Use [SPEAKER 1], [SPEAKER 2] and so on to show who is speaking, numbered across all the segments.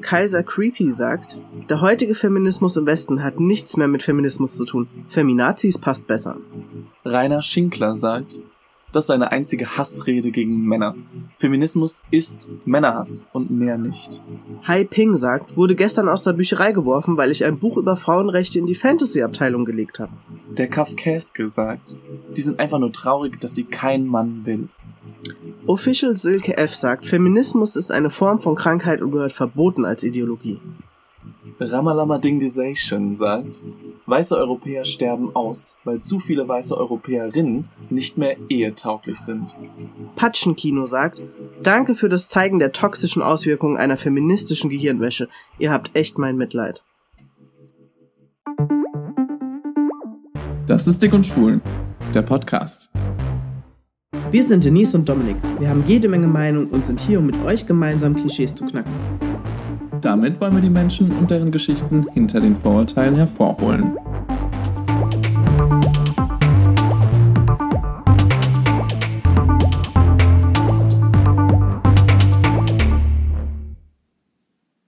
[SPEAKER 1] Kaiser Creepy sagt, der heutige Feminismus im Westen hat nichts mehr mit Feminismus zu tun. Feminazis passt besser.
[SPEAKER 2] Rainer Schinkler sagt, das ist eine einzige Hassrede gegen Männer. Feminismus ist Männerhass und mehr nicht.
[SPEAKER 1] Hai Ping sagt, wurde gestern aus der Bücherei geworfen, weil ich ein Buch über Frauenrechte in die Fantasy-Abteilung gelegt habe.
[SPEAKER 2] Der Kafkäske sagt, die sind einfach nur traurig, dass sie kein Mann will.
[SPEAKER 1] Official Silke F sagt, Feminismus ist eine Form von Krankheit und gehört verboten als Ideologie.
[SPEAKER 2] Ramalama Dingdization sagt, weiße Europäer sterben aus, weil zu viele weiße Europäerinnen nicht mehr ehetauglich sind.
[SPEAKER 1] Patschenkino sagt, danke für das Zeigen der toxischen Auswirkungen einer feministischen Gehirnwäsche. Ihr habt echt mein Mitleid.
[SPEAKER 2] Das ist Dick und Schwul, der Podcast.
[SPEAKER 1] Wir sind Denise und Dominik. Wir haben jede Menge Meinung und sind hier, um mit euch gemeinsam Klischees zu knacken.
[SPEAKER 2] Damit wollen wir die Menschen und deren Geschichten hinter den Vorurteilen hervorholen.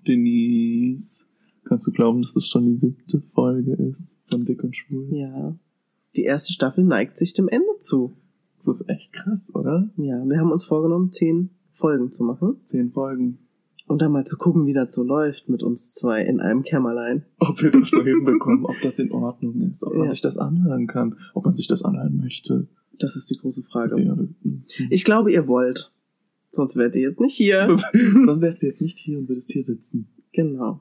[SPEAKER 2] Denise, kannst du glauben, dass es schon die siebte Folge ist von Dick und Schwul?
[SPEAKER 1] Ja. Die erste Staffel neigt sich dem Ende zu.
[SPEAKER 2] Das ist echt krass, oder?
[SPEAKER 1] Ja, wir haben uns vorgenommen, zehn Folgen zu machen.
[SPEAKER 2] Zehn Folgen.
[SPEAKER 1] Und dann mal zu gucken, wie das so läuft mit uns zwei in einem Kämmerlein.
[SPEAKER 2] Ob wir das so hinbekommen, ob das in Ordnung ist, ob man
[SPEAKER 1] Ja.
[SPEAKER 2] sich das anhören kann, ob man sich das anhören möchte.
[SPEAKER 1] Das ist die große Frage.
[SPEAKER 2] Sehr- Mhm.
[SPEAKER 1] Ich glaube, ihr wollt. Sonst wärt ihr jetzt nicht hier.
[SPEAKER 2] Das- Sonst wärst du jetzt nicht hier und würdest hier sitzen.
[SPEAKER 1] Genau.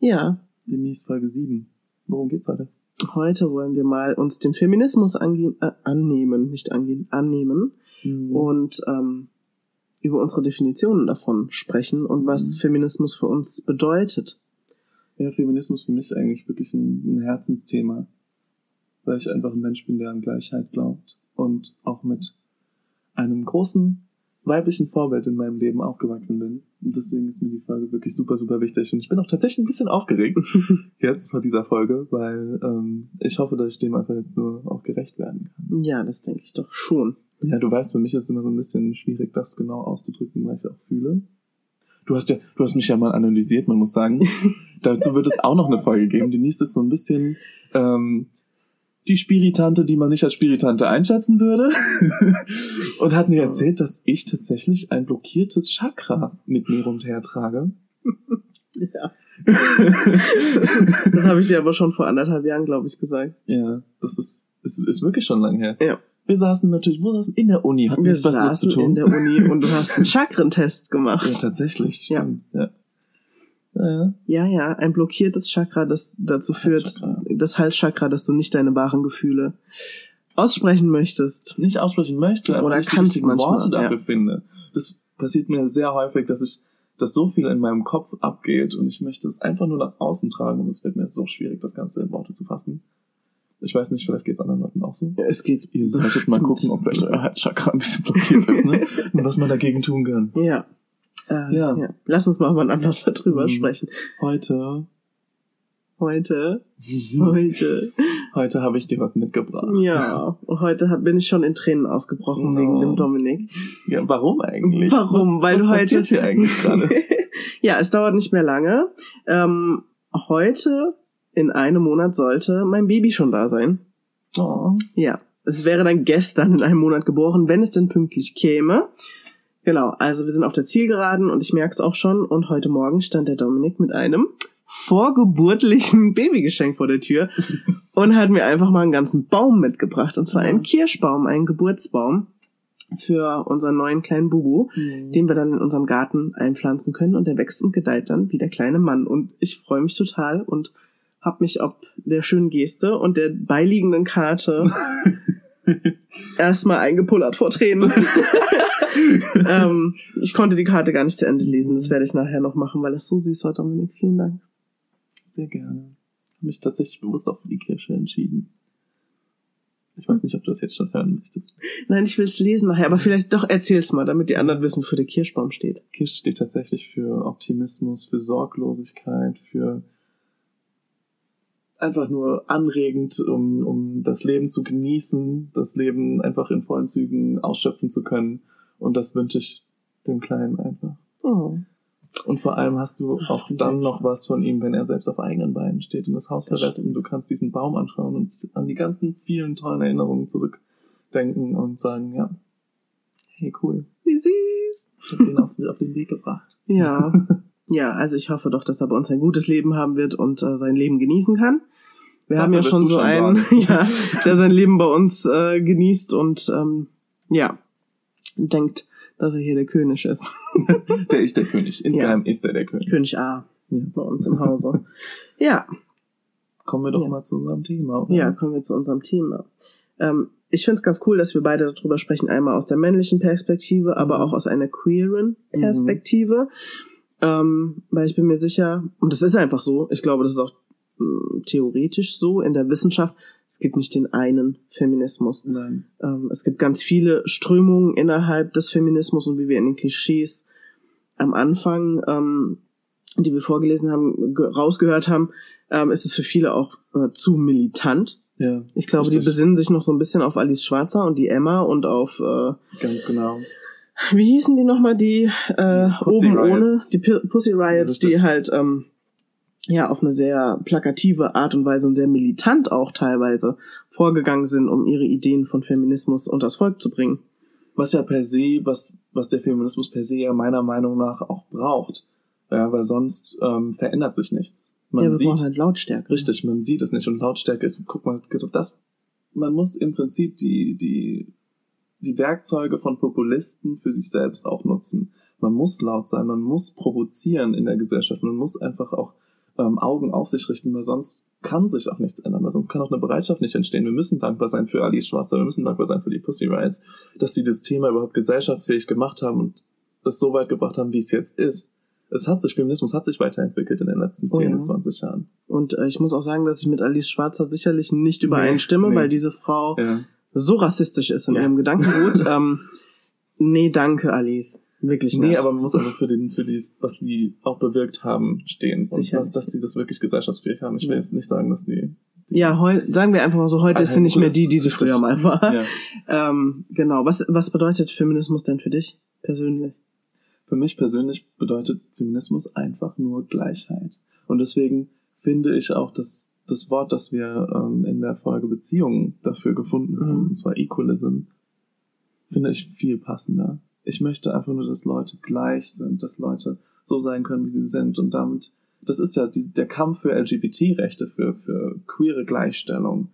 [SPEAKER 1] Ja,
[SPEAKER 2] Denise Folge 7. Worum geht's heute?
[SPEAKER 1] Heute wollen wir mal uns dem Feminismus angehen, äh, annehmen, nicht angehen, annehmen
[SPEAKER 2] Mhm.
[SPEAKER 1] und ähm, über unsere Definitionen davon sprechen und was
[SPEAKER 2] Mhm.
[SPEAKER 1] Feminismus für uns bedeutet.
[SPEAKER 2] Ja, Feminismus für mich eigentlich wirklich ein, ein Herzensthema. Weil ich einfach ein Mensch bin, der an Gleichheit glaubt. Und auch mit einem großen weiblichen Vorbild in meinem Leben aufgewachsen bin. Und deswegen ist mir die Folge wirklich super, super wichtig. Und ich bin auch tatsächlich ein bisschen aufgeregt jetzt vor dieser Folge, weil ähm, ich hoffe, dass ich dem einfach jetzt nur auch gerecht werden kann.
[SPEAKER 1] Ja, das denke ich doch schon.
[SPEAKER 2] Ja, du weißt, für mich ist es immer so ein bisschen schwierig, das genau auszudrücken, weil ich auch fühle. Du hast ja, du hast mich ja mal analysiert, man muss sagen. Dazu wird es auch noch eine Folge geben. Denise ist so ein bisschen ähm, die Spiritante, die man nicht als Spiritante einschätzen würde. Und hat mir erzählt, dass ich tatsächlich ein blockiertes Chakra mit mir rumhertrage.
[SPEAKER 1] Ja. Das habe ich dir aber schon vor anderthalb Jahren, glaube ich, gesagt.
[SPEAKER 2] ja, das ist, ist, ist wirklich schon lange her.
[SPEAKER 1] Ja.
[SPEAKER 2] Wir saßen natürlich, wo saßen? In der Uni. Hatten
[SPEAKER 1] Wir
[SPEAKER 2] wir was, was zu
[SPEAKER 1] saßen
[SPEAKER 2] tun?
[SPEAKER 1] in der Uni und du hast einen Chakrentest gemacht.
[SPEAKER 2] Ja, tatsächlich,
[SPEAKER 1] Ja.
[SPEAKER 2] stimmt. Ja. Ja, ja.
[SPEAKER 1] Ja, ein blockiertes Chakra, das dazu führt. Das Halschakra, dass du nicht deine wahren Gefühle aussprechen möchtest.
[SPEAKER 2] Nicht aussprechen möchte, aber
[SPEAKER 1] Oder
[SPEAKER 2] nicht die
[SPEAKER 1] kannst
[SPEAKER 2] richtigen
[SPEAKER 1] manchmal,
[SPEAKER 2] Worte dafür
[SPEAKER 1] ja.
[SPEAKER 2] finde. Das passiert mir sehr häufig, dass ich, dass so viel in meinem Kopf abgeht und ich möchte es einfach nur nach außen tragen und es wird mir so schwierig, das Ganze in Worte zu fassen. Ich weiß nicht, vielleicht geht es anderen Leuten auch so.
[SPEAKER 1] Es geht.
[SPEAKER 2] Ihr solltet mal gucken, ob vielleicht euer Herzchakra ein bisschen blockiert ist, ne? Und was man dagegen tun kann.
[SPEAKER 1] Ja. Äh,
[SPEAKER 2] Ja.
[SPEAKER 1] ja. Lass uns mal wann anders darüber
[SPEAKER 2] Mhm.
[SPEAKER 1] sprechen.
[SPEAKER 2] Heute,
[SPEAKER 1] Heute, heute.
[SPEAKER 2] heute habe ich dir was mitgebracht.
[SPEAKER 1] Ja, heute hab, bin ich schon in Tränen ausgebrochen
[SPEAKER 2] Oh.
[SPEAKER 1] wegen dem Dominik.
[SPEAKER 2] Ja, warum eigentlich?
[SPEAKER 1] Warum?
[SPEAKER 2] Was,
[SPEAKER 1] Weil
[SPEAKER 2] was
[SPEAKER 1] du heute-
[SPEAKER 2] passiert hier eigentlich gerade?
[SPEAKER 1] ja, es dauert nicht mehr lange. Ähm, heute, in einem Monat, sollte mein Baby schon da sein.
[SPEAKER 2] Oh.
[SPEAKER 1] Ja, es wäre dann gestern in einem Monat geboren, wenn es denn pünktlich käme. Genau, also wir sind auf der Zielgeraden und ich merke es auch schon. Und heute Morgen stand der Dominik mit einem vorgeburtlichen Babygeschenk vor der Tür und hat mir einfach mal einen ganzen Baum mitgebracht. Und zwar einen Kirschbaum, einen Geburtsbaum für unseren neuen kleinen Bubu, den wir dann in unserem Garten einpflanzen können. Und der wächst und gedeiht dann wie der kleine Mann. Und ich freue mich total und habe mich ob der schönen Geste und der beiliegenden Karte erstmal eingepullert vor Tränen. ähm, ich konnte die Karte gar nicht zu Ende lesen. Das werde ich nachher noch machen, weil es so süß war, Dominik. Vielen Dank.
[SPEAKER 2] Sehr gerne. Ich habe mich tatsächlich bewusst auch für die Kirsche entschieden. Ich weiß nicht, ob du das jetzt schon hören möchtest.
[SPEAKER 1] Nein, ich will es lesen nachher, aber vielleicht doch erzähl's mal, damit die anderen wissen, wofür der Kirschbaum steht.
[SPEAKER 2] Kirsche steht tatsächlich für Optimismus, für Sorglosigkeit, für einfach nur anregend, um, um das Leben zu genießen, das Leben einfach in vollen Zügen ausschöpfen zu können. Und das wünsche ich dem Kleinen einfach.
[SPEAKER 1] Oh.
[SPEAKER 2] Und vor allem hast du auch dann noch was von ihm, wenn er selbst auf eigenen Beinen steht und das Haus
[SPEAKER 1] Das
[SPEAKER 2] verlässt und du kannst diesen Baum anschauen und an die ganzen vielen tollen Erinnerungen zurückdenken und sagen, ja, hey cool,
[SPEAKER 1] Wie süß.
[SPEAKER 2] ich hab den auf, auf den Weg gebracht.
[SPEAKER 1] Ja. ja, also ich hoffe doch, dass er bei uns ein gutes Leben haben wird und äh, sein Leben genießen kann. Wir
[SPEAKER 2] Dafür
[SPEAKER 1] haben ja schon so
[SPEAKER 2] schon
[SPEAKER 1] einen, ja, der sein Leben bei uns äh, genießt und ähm, ja, denkt, dass er hier der König ist.
[SPEAKER 2] Der ist der König. Insgeheim ist er der König.
[SPEAKER 1] König A bei uns im Hause. ja,
[SPEAKER 2] Kommen wir doch
[SPEAKER 1] Ja.
[SPEAKER 2] mal zu unserem Thema. Oder?
[SPEAKER 1] ja, kommen wir zu unserem Thema. Ähm, ich finde es ganz cool, dass wir beide darüber sprechen, einmal aus der männlichen Perspektive, aber
[SPEAKER 2] Mhm.
[SPEAKER 1] auch aus einer queeren
[SPEAKER 2] Mhm.
[SPEAKER 1] Perspektive. Ähm, weil ich bin mir sicher, und das ist einfach so, ich glaube, das ist auch mh, theoretisch so in der Wissenschaft, es gibt nicht den einen Feminismus.
[SPEAKER 2] Nein.
[SPEAKER 1] Ähm, es gibt ganz viele Strömungen innerhalb des Feminismus und wie wir in den Klischees am Anfang, ähm, die wir vorgelesen haben, ge- rausgehört haben, ähm, ist es für viele auch äh, zu militant.
[SPEAKER 2] Ja,
[SPEAKER 1] Ich glaube, die
[SPEAKER 2] Richtig.
[SPEAKER 1] besinnen sich noch so ein bisschen auf Alice Schwarzer und die Emma und auf, äh,
[SPEAKER 2] ganz genau.
[SPEAKER 1] wie hießen die nochmal, die, äh,
[SPEAKER 2] Die
[SPEAKER 1] oben ohne,
[SPEAKER 2] Riots.
[SPEAKER 1] die P Pussy Riots,
[SPEAKER 2] Richtig.
[SPEAKER 1] die halt, ähm, ja, auf eine sehr plakative Art und Weise und sehr militant auch teilweise vorgegangen sind, um ihre Ideen von Feminismus unters Volk zu bringen.
[SPEAKER 2] Was ja per se, was, was der Feminismus per se ja meiner Meinung nach auch braucht. Ja, weil sonst ähm, verändert sich nichts. Man
[SPEAKER 1] ja, wir brauchen
[SPEAKER 2] sieht,
[SPEAKER 1] halt Lautstärke.
[SPEAKER 2] richtig, man sieht es nicht und Lautstärke ist, guck mal, das, man muss im Prinzip die, die, die Werkzeuge von Populisten für sich selbst auch nutzen. Man muss laut sein, man muss provozieren in der Gesellschaft, man muss einfach auch ähm, Augen auf sich richten, weil sonst kann sich auch nichts ändern, weil sonst kann auch eine Bereitschaft nicht entstehen. Wir müssen dankbar sein für Alice Schwarzer, wir müssen dankbar sein für die Pussy Riots, dass sie das Thema überhaupt gesellschaftsfähig gemacht haben und es so weit gebracht haben, wie es jetzt ist. Es hat sich, Feminismus hat sich weiterentwickelt in den letzten
[SPEAKER 1] Oh
[SPEAKER 2] 10
[SPEAKER 1] ja.
[SPEAKER 2] bis 20 Jahren.
[SPEAKER 1] Und äh, ich muss auch sagen, dass ich mit Alice Schwarzer sicherlich nicht übereinstimme,
[SPEAKER 2] nee.
[SPEAKER 1] weil diese Frau
[SPEAKER 2] Ja.
[SPEAKER 1] so rassistisch ist in
[SPEAKER 2] Ja.
[SPEAKER 1] ihrem Gedankengut. ähm, nee, danke, Alice. Wirklich
[SPEAKER 2] Nee,
[SPEAKER 1] nicht.
[SPEAKER 2] aber man muss einfach für den, für die, was sie auch bewirkt haben, stehen. Und
[SPEAKER 1] Sicher.
[SPEAKER 2] was, dass sie das wirklich gesellschaftsfähig haben. Ich will
[SPEAKER 1] Ja.
[SPEAKER 2] jetzt nicht sagen, dass die,
[SPEAKER 1] ja, heu, sagen wir einfach mal so, heute ist sie nicht mehr die, die sie früher mal war.
[SPEAKER 2] ja.
[SPEAKER 1] Ähm, genau. Was, was bedeutet Feminismus denn für dich persönlich?
[SPEAKER 2] Für mich persönlich bedeutet Feminismus einfach nur Gleichheit. Und deswegen finde ich auch, dass das Wort, das wir ähm, in der Folge Beziehungen dafür gefunden haben,
[SPEAKER 1] Mhm.
[SPEAKER 2] und zwar Equalism, finde ich viel passender. Ich möchte einfach nur, dass Leute gleich sind, dass Leute so sein können, wie sie sind. Und damit, das ist ja die, der Kampf für LGBT-Rechte, für, für queere Gleichstellung,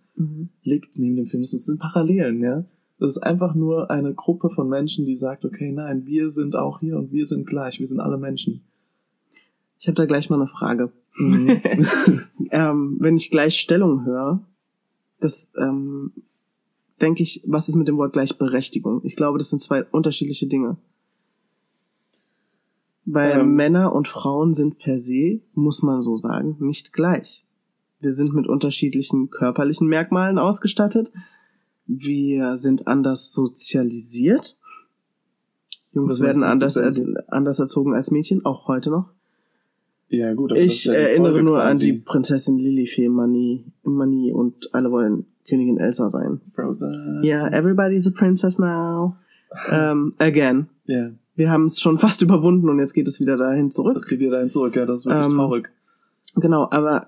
[SPEAKER 2] liegt neben dem Feminismus. Das sind Parallelen, ja. Das ist einfach nur eine Gruppe von Menschen, die sagt, okay, nein, wir sind auch hier und wir sind gleich, wir sind alle Menschen.
[SPEAKER 1] Ich habe da gleich mal eine Frage.
[SPEAKER 2] Mhm.
[SPEAKER 1] ähm, wenn ich Gleichstellung höre, das ähm, denke ich, was ist mit dem Wort Gleichberechtigung? Ich glaube, das sind zwei unterschiedliche Dinge. Weil
[SPEAKER 2] Ähm.
[SPEAKER 1] Männer und Frauen sind per se, muss man so sagen, nicht gleich. Wir sind mit unterschiedlichen körperlichen Merkmalen ausgestattet. Wir sind anders sozialisiert. Jungs werden anders, er,
[SPEAKER 2] sozialisiert?
[SPEAKER 1] anders erzogen als Mädchen, auch heute noch.
[SPEAKER 2] ja, gut, aber
[SPEAKER 1] Ich
[SPEAKER 2] ja
[SPEAKER 1] erinnere nur an
[SPEAKER 2] quasi.
[SPEAKER 1] die Prinzessin Lilifee, Mani, Mani und alle wollen Königin Elsa sein.
[SPEAKER 2] Frozen.
[SPEAKER 1] Ja, everybody's a princess now. ähm, again.
[SPEAKER 2] Ja,
[SPEAKER 1] Wir haben es schon fast überwunden und jetzt geht es wieder dahin zurück.
[SPEAKER 2] das geht wieder dahin zurück, ja, das ist wirklich
[SPEAKER 1] Ähm,
[SPEAKER 2] traurig.
[SPEAKER 1] Genau, aber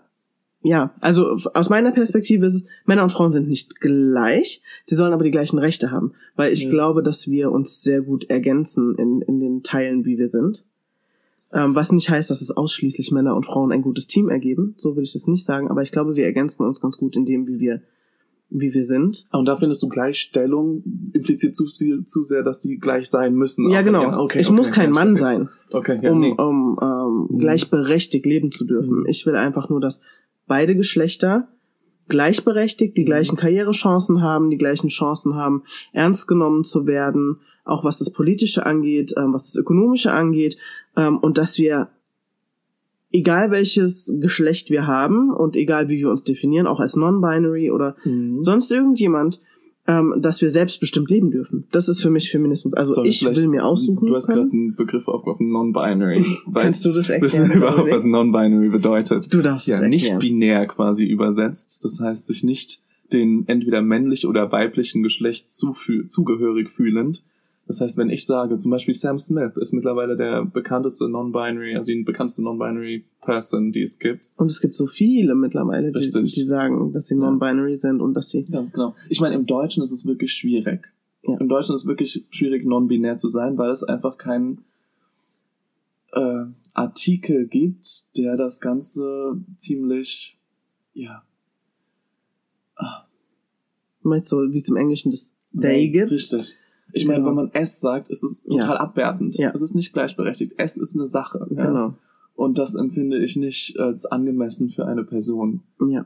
[SPEAKER 1] ja, also aus meiner Perspektive ist es, Männer und Frauen sind nicht gleich, sie sollen aber die gleichen Rechte haben, weil ich
[SPEAKER 2] Ja.
[SPEAKER 1] glaube, dass wir uns sehr gut ergänzen in, in den Teilen, wie wir sind. Ähm, was nicht heißt, dass es ausschließlich Männer und Frauen ein gutes Team ergeben, so will ich das nicht sagen, aber ich glaube, wir ergänzen uns ganz gut in dem, wie wir, wie wir sind.
[SPEAKER 2] Und da findest du Gleichstellung impliziert zu, viel- zu sehr, dass die gleich sein müssen.
[SPEAKER 1] Ja, genau.
[SPEAKER 2] okay,
[SPEAKER 1] ich
[SPEAKER 2] okay,
[SPEAKER 1] muss kein
[SPEAKER 2] ja,
[SPEAKER 1] Mann sein.
[SPEAKER 2] Okay, ja,
[SPEAKER 1] um,
[SPEAKER 2] nee.
[SPEAKER 1] um ähm,
[SPEAKER 2] Mhm.
[SPEAKER 1] gleichberechtigt leben zu dürfen.
[SPEAKER 2] Mhm.
[SPEAKER 1] Ich will einfach nur, dass beide Geschlechter gleichberechtigt die
[SPEAKER 2] Mhm.
[SPEAKER 1] gleichen Karrierechancen haben, die gleichen Chancen haben, ernst genommen zu werden, auch was das Politische angeht, ähm, was das Ökonomische angeht, ähm, und dass wir, egal welches Geschlecht wir haben und egal wie wir uns definieren, auch als non-binary oder
[SPEAKER 2] Mhm.
[SPEAKER 1] sonst irgendjemand, ähm, dass wir selbstbestimmt leben dürfen. Das ist für mich Feminismus. Also
[SPEAKER 2] wir
[SPEAKER 1] ich will mir aussuchen
[SPEAKER 2] Du hast gerade einen Begriff aufgeworfen, Non-Binary.
[SPEAKER 1] Kannst
[SPEAKER 2] Weißt
[SPEAKER 1] du das
[SPEAKER 2] Wissen
[SPEAKER 1] erklären?
[SPEAKER 2] wir überhaupt, was Non-Binary bedeutet?
[SPEAKER 1] Du darfst
[SPEAKER 2] Ja,
[SPEAKER 1] es
[SPEAKER 2] nicht
[SPEAKER 1] erklären.
[SPEAKER 2] binär quasi übersetzt. Das heißt, sich nicht den entweder männlich oder weiblichen Geschlecht zugehörig fühlend. Das heißt, wenn ich sage, zum Beispiel Sam Smith ist mittlerweile der bekannteste Non-Binary, also die bekannteste Non-Binary Person, die es gibt.
[SPEAKER 1] Und es gibt so viele mittlerweile, die, die sagen, dass sie non-binary sind und dass sie.
[SPEAKER 2] Ganz genau. Ich meine, im Deutschen ist es wirklich schwierig.
[SPEAKER 1] Ja.
[SPEAKER 2] Im Deutschen ist es wirklich schwierig, non-binär zu sein, weil es einfach keinen äh, Artikel gibt, der das Ganze ziemlich, ja,
[SPEAKER 1] Meinst du, wie es im Englischen das they gibt?
[SPEAKER 2] Richtig. Ich meine,
[SPEAKER 1] Genau.
[SPEAKER 2] wenn man es sagt, ist es
[SPEAKER 1] Ja.
[SPEAKER 2] total abwertend.
[SPEAKER 1] Ja.
[SPEAKER 2] Es ist nicht gleichberechtigt. Es ist eine Sache. Ja?
[SPEAKER 1] Genau.
[SPEAKER 2] Und das empfinde ich nicht als angemessen für eine Person.
[SPEAKER 1] Ja.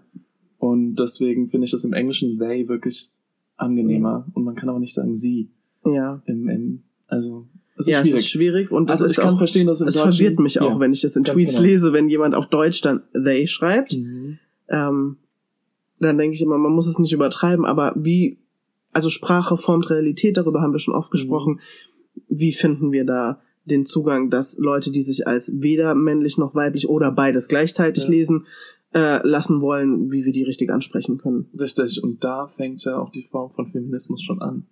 [SPEAKER 2] Und deswegen finde ich das im Englischen they wirklich angenehmer. Und man kann auch nicht sagen sie.
[SPEAKER 1] Ja.
[SPEAKER 2] Im, im, also, es ist
[SPEAKER 1] ja,
[SPEAKER 2] schwierig.
[SPEAKER 1] es ist schwierig und
[SPEAKER 2] also ich kann
[SPEAKER 1] auch,
[SPEAKER 2] verstehen, dass im
[SPEAKER 1] es
[SPEAKER 2] Deutschen...
[SPEAKER 1] verwirrt mich auch,
[SPEAKER 2] ja.
[SPEAKER 1] wenn ich das in Tweets
[SPEAKER 2] genau.
[SPEAKER 1] lese, wenn jemand auf Deutsch dann they schreibt.
[SPEAKER 2] Mhm.
[SPEAKER 1] Ähm, dann denke ich immer, man muss es nicht übertreiben, aber wie, also Sprache formt Realität, darüber haben wir schon
[SPEAKER 2] Mhm.
[SPEAKER 1] oft gesprochen. Wie finden wir da den Zugang, dass Leute, die sich als weder männlich noch weiblich oder beides gleichzeitig
[SPEAKER 2] Ja.
[SPEAKER 1] lesen, äh, lassen wollen, wie wir die richtig ansprechen können?
[SPEAKER 2] Richtig. Und da fängt ja auch die Form von Feminismus schon an.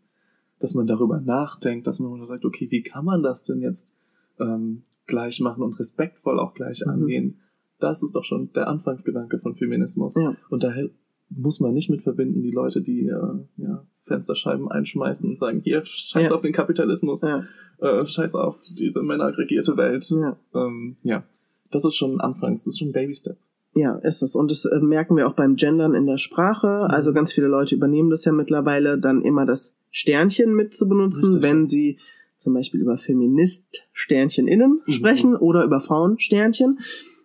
[SPEAKER 2] Dass man darüber nachdenkt, dass man sagt, okay, wie kann man das denn jetzt ähm, gleich machen und respektvoll auch gleich
[SPEAKER 1] Mhm.
[SPEAKER 2] angehen? Das ist doch schon der Anfangsgedanke von Feminismus.
[SPEAKER 1] Ja.
[SPEAKER 2] Und daher muss man nicht mit verbinden, die Leute, die äh, ja, Fensterscheiben einschmeißen und sagen, hier, scheiß
[SPEAKER 1] Ja.
[SPEAKER 2] auf den Kapitalismus,
[SPEAKER 1] Ja,
[SPEAKER 2] äh, scheiß auf diese männerregierte Welt.
[SPEAKER 1] ja.
[SPEAKER 2] Ähm, ja, das ist schon Anfangs, das ist schon ein Baby-Step.
[SPEAKER 1] Ja, ist es. Und das äh, merken wir auch beim Gendern in der Sprache.
[SPEAKER 2] Mhm.
[SPEAKER 1] Also ganz viele Leute übernehmen das ja mittlerweile, dann immer das Sternchen mit zu benutzen,
[SPEAKER 2] Richtig.
[SPEAKER 1] wenn sie zum Beispiel über Feminist Sternchen innen
[SPEAKER 2] Mhm.
[SPEAKER 1] sprechen oder über Frauen Sternchen,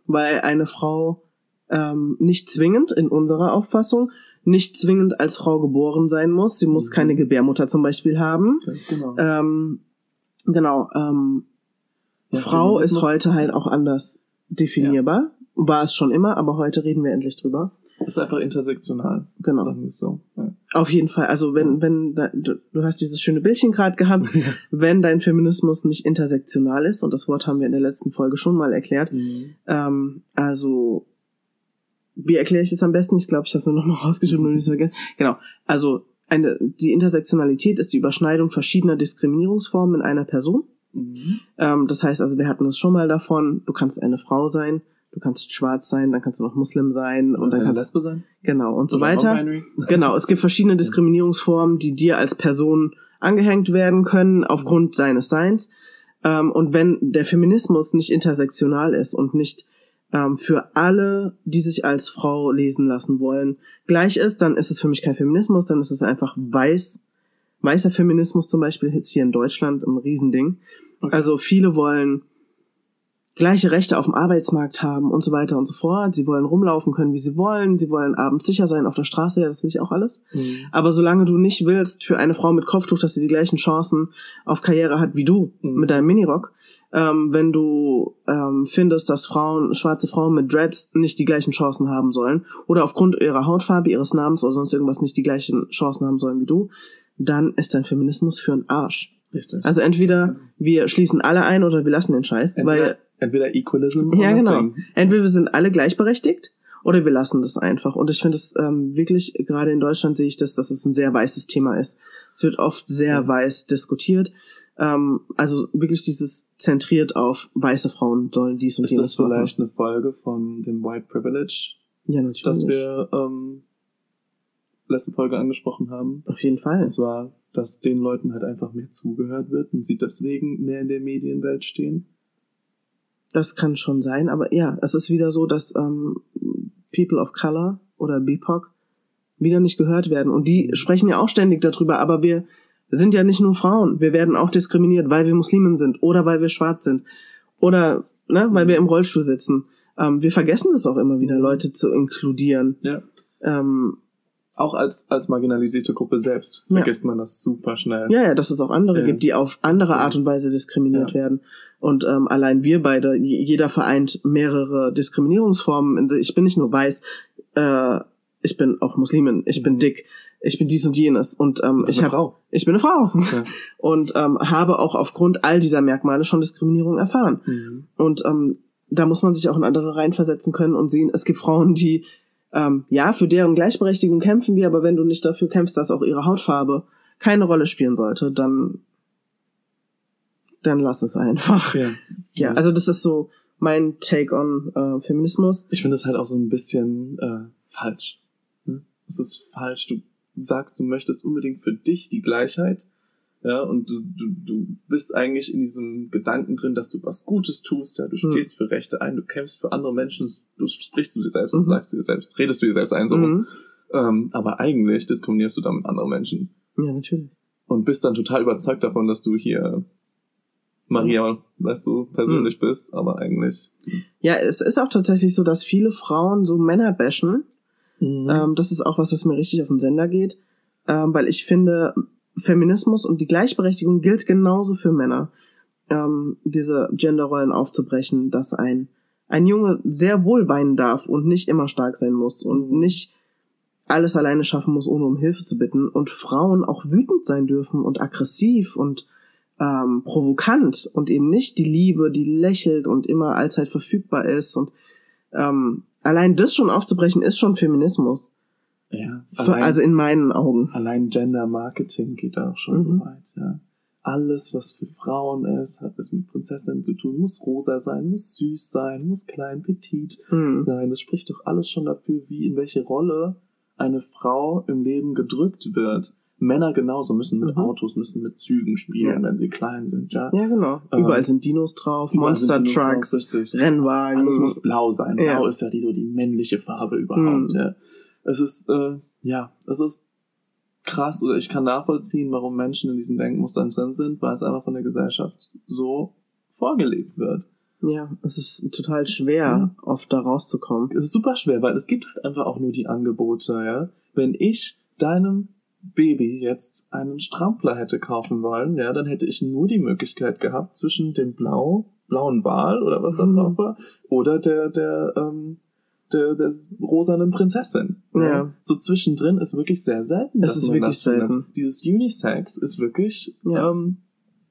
[SPEAKER 1] weil eine Frau ähm, nicht zwingend in unserer Auffassung nicht zwingend als Frau geboren sein muss. Sie muss
[SPEAKER 2] Mhm.
[SPEAKER 1] keine Gebärmutter zum Beispiel haben.
[SPEAKER 2] Ganz genau.
[SPEAKER 1] Ähm, genau. Ähm,
[SPEAKER 2] Ja,
[SPEAKER 1] Frau ist heute halt auch anders definierbar. War es schon immer, aber heute reden wir endlich drüber.
[SPEAKER 2] Ist einfach intersektional.
[SPEAKER 1] Genau.
[SPEAKER 2] Sagen wir so. Ja.
[SPEAKER 1] Auf jeden Fall. Also wenn, wenn da, du, du hast dieses schöne Bildchen gerade gehabt, wenn dein Feminismus nicht intersektional ist, und das Wort haben wir in der letzten Folge schon mal erklärt,
[SPEAKER 2] Mhm.
[SPEAKER 1] ähm, also wie erkläre ich das am besten? Ich glaube, ich habe mir noch mal rausgeschrieben, nur nicht vergessen. Genau. Also eine, die Intersektionalität ist die Überschneidung verschiedener Diskriminierungsformen in einer Person.
[SPEAKER 2] Mhm.
[SPEAKER 1] Ähm, das heißt also, wir hatten es schon mal davon, du kannst eine Frau sein, du kannst schwarz sein, dann kannst du noch Muslim sein und
[SPEAKER 2] Und
[SPEAKER 1] dann kannst
[SPEAKER 2] Lesbe sein?
[SPEAKER 1] genau und so
[SPEAKER 2] Oder
[SPEAKER 1] weiter. Genau, es gibt verschiedene Diskriminierungsformen, die dir als Person angehängt werden können aufgrund deines Seins. Ähm, und wenn der Feminismus nicht intersektional ist und nicht ähm, für alle, die sich als Frau lesen lassen wollen, gleich ist, dann ist es für mich kein Feminismus, dann ist es einfach weiß. Weißer Feminismus zum Beispiel ist hier in Deutschland ein Riesending.
[SPEAKER 2] Okay.
[SPEAKER 1] Also viele wollen gleiche Rechte auf dem Arbeitsmarkt haben und so weiter und so fort. Sie wollen rumlaufen können, wie sie wollen. Sie wollen abends sicher sein auf der Straße. Ja, das will ich auch alles.
[SPEAKER 2] Mhm.
[SPEAKER 1] Aber solange du nicht willst für eine Frau mit Kopftuch, dass sie die gleichen Chancen auf Karriere hat wie du
[SPEAKER 2] Mhm.
[SPEAKER 1] mit deinem Minirock, ähm, wenn du ähm, findest, dass Frauen, schwarze Frauen mit Dreads nicht die gleichen Chancen haben sollen oder aufgrund ihrer Hautfarbe, ihres Namens oder sonst irgendwas nicht die gleichen Chancen haben sollen wie du, dann ist dein Feminismus für einen Arsch.
[SPEAKER 2] Richtig.
[SPEAKER 1] Also entweder wir schließen alle ein oder wir lassen den Scheiß, weil
[SPEAKER 2] entweder, entweder Equalism
[SPEAKER 1] ja,
[SPEAKER 2] oder
[SPEAKER 1] genau.
[SPEAKER 2] Thing.
[SPEAKER 1] Entweder wir sind alle gleichberechtigt oder wir lassen das einfach. Und ich finde es ähm, wirklich, gerade in Deutschland sehe ich das, dass es ein sehr weißes Thema ist. Es wird oft sehr
[SPEAKER 2] Ja.
[SPEAKER 1] weiß diskutiert. Ähm, also wirklich dieses zentriert auf weiße Frauen sollen dies und
[SPEAKER 2] Ist
[SPEAKER 1] jenes
[SPEAKER 2] das vielleicht eine Folge von dem White Privilege,
[SPEAKER 1] machen. Ja, natürlich.
[SPEAKER 2] das wir ähm, letzte Folge angesprochen haben?
[SPEAKER 1] Auf jeden Fall.
[SPEAKER 2] Und zwar, dass den Leuten halt einfach mehr zugehört wird und sie deswegen mehr in der Medienwelt stehen.
[SPEAKER 1] Das kann schon sein, aber ja, es ist wieder so, dass ähm, People of Color oder BIPOC wieder nicht gehört werden. Und die sprechen ja auch ständig darüber, aber wir sind ja nicht nur Frauen. Wir werden auch diskriminiert, weil wir Muslimen sind oder weil wir schwarz sind oder ne, weil wir im Rollstuhl sitzen. Ähm, wir vergessen das auch immer wieder, Leute zu inkludieren.
[SPEAKER 2] Ja.
[SPEAKER 1] Ähm,
[SPEAKER 2] Auch als, als marginalisierte Gruppe selbst
[SPEAKER 1] Ja.
[SPEAKER 2] vergisst man das super schnell.
[SPEAKER 1] ja, ja, dass es auch andere
[SPEAKER 2] Ja.
[SPEAKER 1] gibt, die auf andere Art und Weise diskriminiert
[SPEAKER 2] Ja.
[SPEAKER 1] werden. Und ähm, allein wir beide, jeder vereint mehrere Diskriminierungsformen. Ich bin nicht nur weiß, äh, ich bin auch Muslimin, ich bin
[SPEAKER 2] Mhm.
[SPEAKER 1] dick, ich bin dies und jenes. Und ähm,
[SPEAKER 2] Ich
[SPEAKER 1] ich
[SPEAKER 2] eine
[SPEAKER 1] habe,
[SPEAKER 2] Frau.
[SPEAKER 1] ich bin eine Frau
[SPEAKER 2] Ja.
[SPEAKER 1] und ähm, habe auch aufgrund all dieser Merkmale schon Diskriminierung erfahren.
[SPEAKER 2] Mhm.
[SPEAKER 1] Und ähm, da muss man sich auch in andere reinversetzen können und sehen, es gibt Frauen, die ähm, ja für deren Gleichberechtigung kämpfen wir, aber wenn du nicht dafür kämpfst, dass auch ihre Hautfarbe keine Rolle spielen sollte, dann dann lass es einfach.
[SPEAKER 2] Ja.
[SPEAKER 1] Ja, also das ist so mein Take on äh, Feminismus.
[SPEAKER 2] Ich finde es halt auch so ein bisschen äh, falsch. Ne? Es ist falsch. Du sagst, du möchtest unbedingt für dich die Gleichheit. Ja, und du, du, du bist eigentlich in diesem Gedanken drin, dass du was Gutes tust, ja, du
[SPEAKER 1] Mhm.
[SPEAKER 2] stehst für Rechte ein, du kämpfst für andere Menschen, du sprichst du dir selbst,
[SPEAKER 1] Mhm.
[SPEAKER 2] du sagst du dir selbst, redest du dir selbst ein, so.
[SPEAKER 1] Mhm.
[SPEAKER 2] Ähm, aber eigentlich diskriminierst du damit andere Menschen
[SPEAKER 1] Ja, natürlich.
[SPEAKER 2] und bist dann total überzeugt davon, dass du hier Maria, weißt du,
[SPEAKER 1] Mhm.
[SPEAKER 2] persönlich bist, aber eigentlich.
[SPEAKER 1] Ja, es ist auch tatsächlich so, dass viele Frauen so Männer bashen.
[SPEAKER 2] Mhm.
[SPEAKER 1] Ähm, das ist auch was, was mir richtig auf den Sender geht. Ähm, weil ich finde, Feminismus und die Gleichberechtigung gilt genauso für Männer. Ähm, diese Genderrollen aufzubrechen, dass ein, ein Junge sehr wohl weinen darf und nicht immer stark sein muss und nicht alles alleine schaffen muss, ohne um Hilfe zu bitten. Und Frauen auch wütend sein dürfen und aggressiv und ähm, provokant und eben nicht die Liebe, die lächelt und immer allzeit verfügbar ist. Und ähm, allein das schon aufzubrechen, ist schon Feminismus.
[SPEAKER 2] ja, allein,
[SPEAKER 1] also in meinen Augen.
[SPEAKER 2] allein Gender Marketing geht da auch schon
[SPEAKER 1] Mhm.
[SPEAKER 2] so weit, ja. Alles, was für Frauen ist, hat es mit Prinzessinnen zu tun, muss rosa sein, muss süß sein, muss klein, petit
[SPEAKER 1] Hm.
[SPEAKER 2] sein. Das spricht doch alles schon dafür, wie in welche Rolle eine Frau im Leben gedrückt wird. Männer genauso müssen mit
[SPEAKER 1] Mhm.
[SPEAKER 2] Autos, müssen mit Zügen spielen,
[SPEAKER 1] Ja.
[SPEAKER 2] wenn sie klein sind, ja.
[SPEAKER 1] Ja, genau.
[SPEAKER 2] Ähm,
[SPEAKER 1] Überall sind Dinos drauf, Monster
[SPEAKER 2] Dinos drauf,
[SPEAKER 1] Trucks,
[SPEAKER 2] richtig.
[SPEAKER 1] Rennwagen.
[SPEAKER 2] Alles muss blau sein.
[SPEAKER 1] Ja.
[SPEAKER 2] Blau ist ja die, so die männliche Farbe überhaupt.
[SPEAKER 1] Mhm.
[SPEAKER 2] Ja. Es ist, äh, ja, es ist krass oder ich kann nachvollziehen, warum Menschen in diesen Denkmustern drin sind, weil es einfach von der Gesellschaft so vorgelebt wird.
[SPEAKER 1] ja, es ist total schwer,
[SPEAKER 2] Ja.
[SPEAKER 1] oft da rauszukommen.
[SPEAKER 2] Es ist super schwer, weil es gibt halt einfach auch nur die Angebote, ja. Wenn ich deinem Baby jetzt einen Strampler hätte kaufen wollen, ja, dann hätte ich nur die Möglichkeit gehabt zwischen dem blau, blauen Wal oder was da
[SPEAKER 1] Mhm.
[SPEAKER 2] drauf war, oder der, der, ähm, der, der rosanen Prinzessin.
[SPEAKER 1] Ja.
[SPEAKER 2] So zwischendrin ist wirklich sehr selten.
[SPEAKER 1] Es ist wirklich
[SPEAKER 2] das findet.
[SPEAKER 1] selten.
[SPEAKER 2] Dieses Unisex ist wirklich,
[SPEAKER 1] Ja.
[SPEAKER 2] ähm,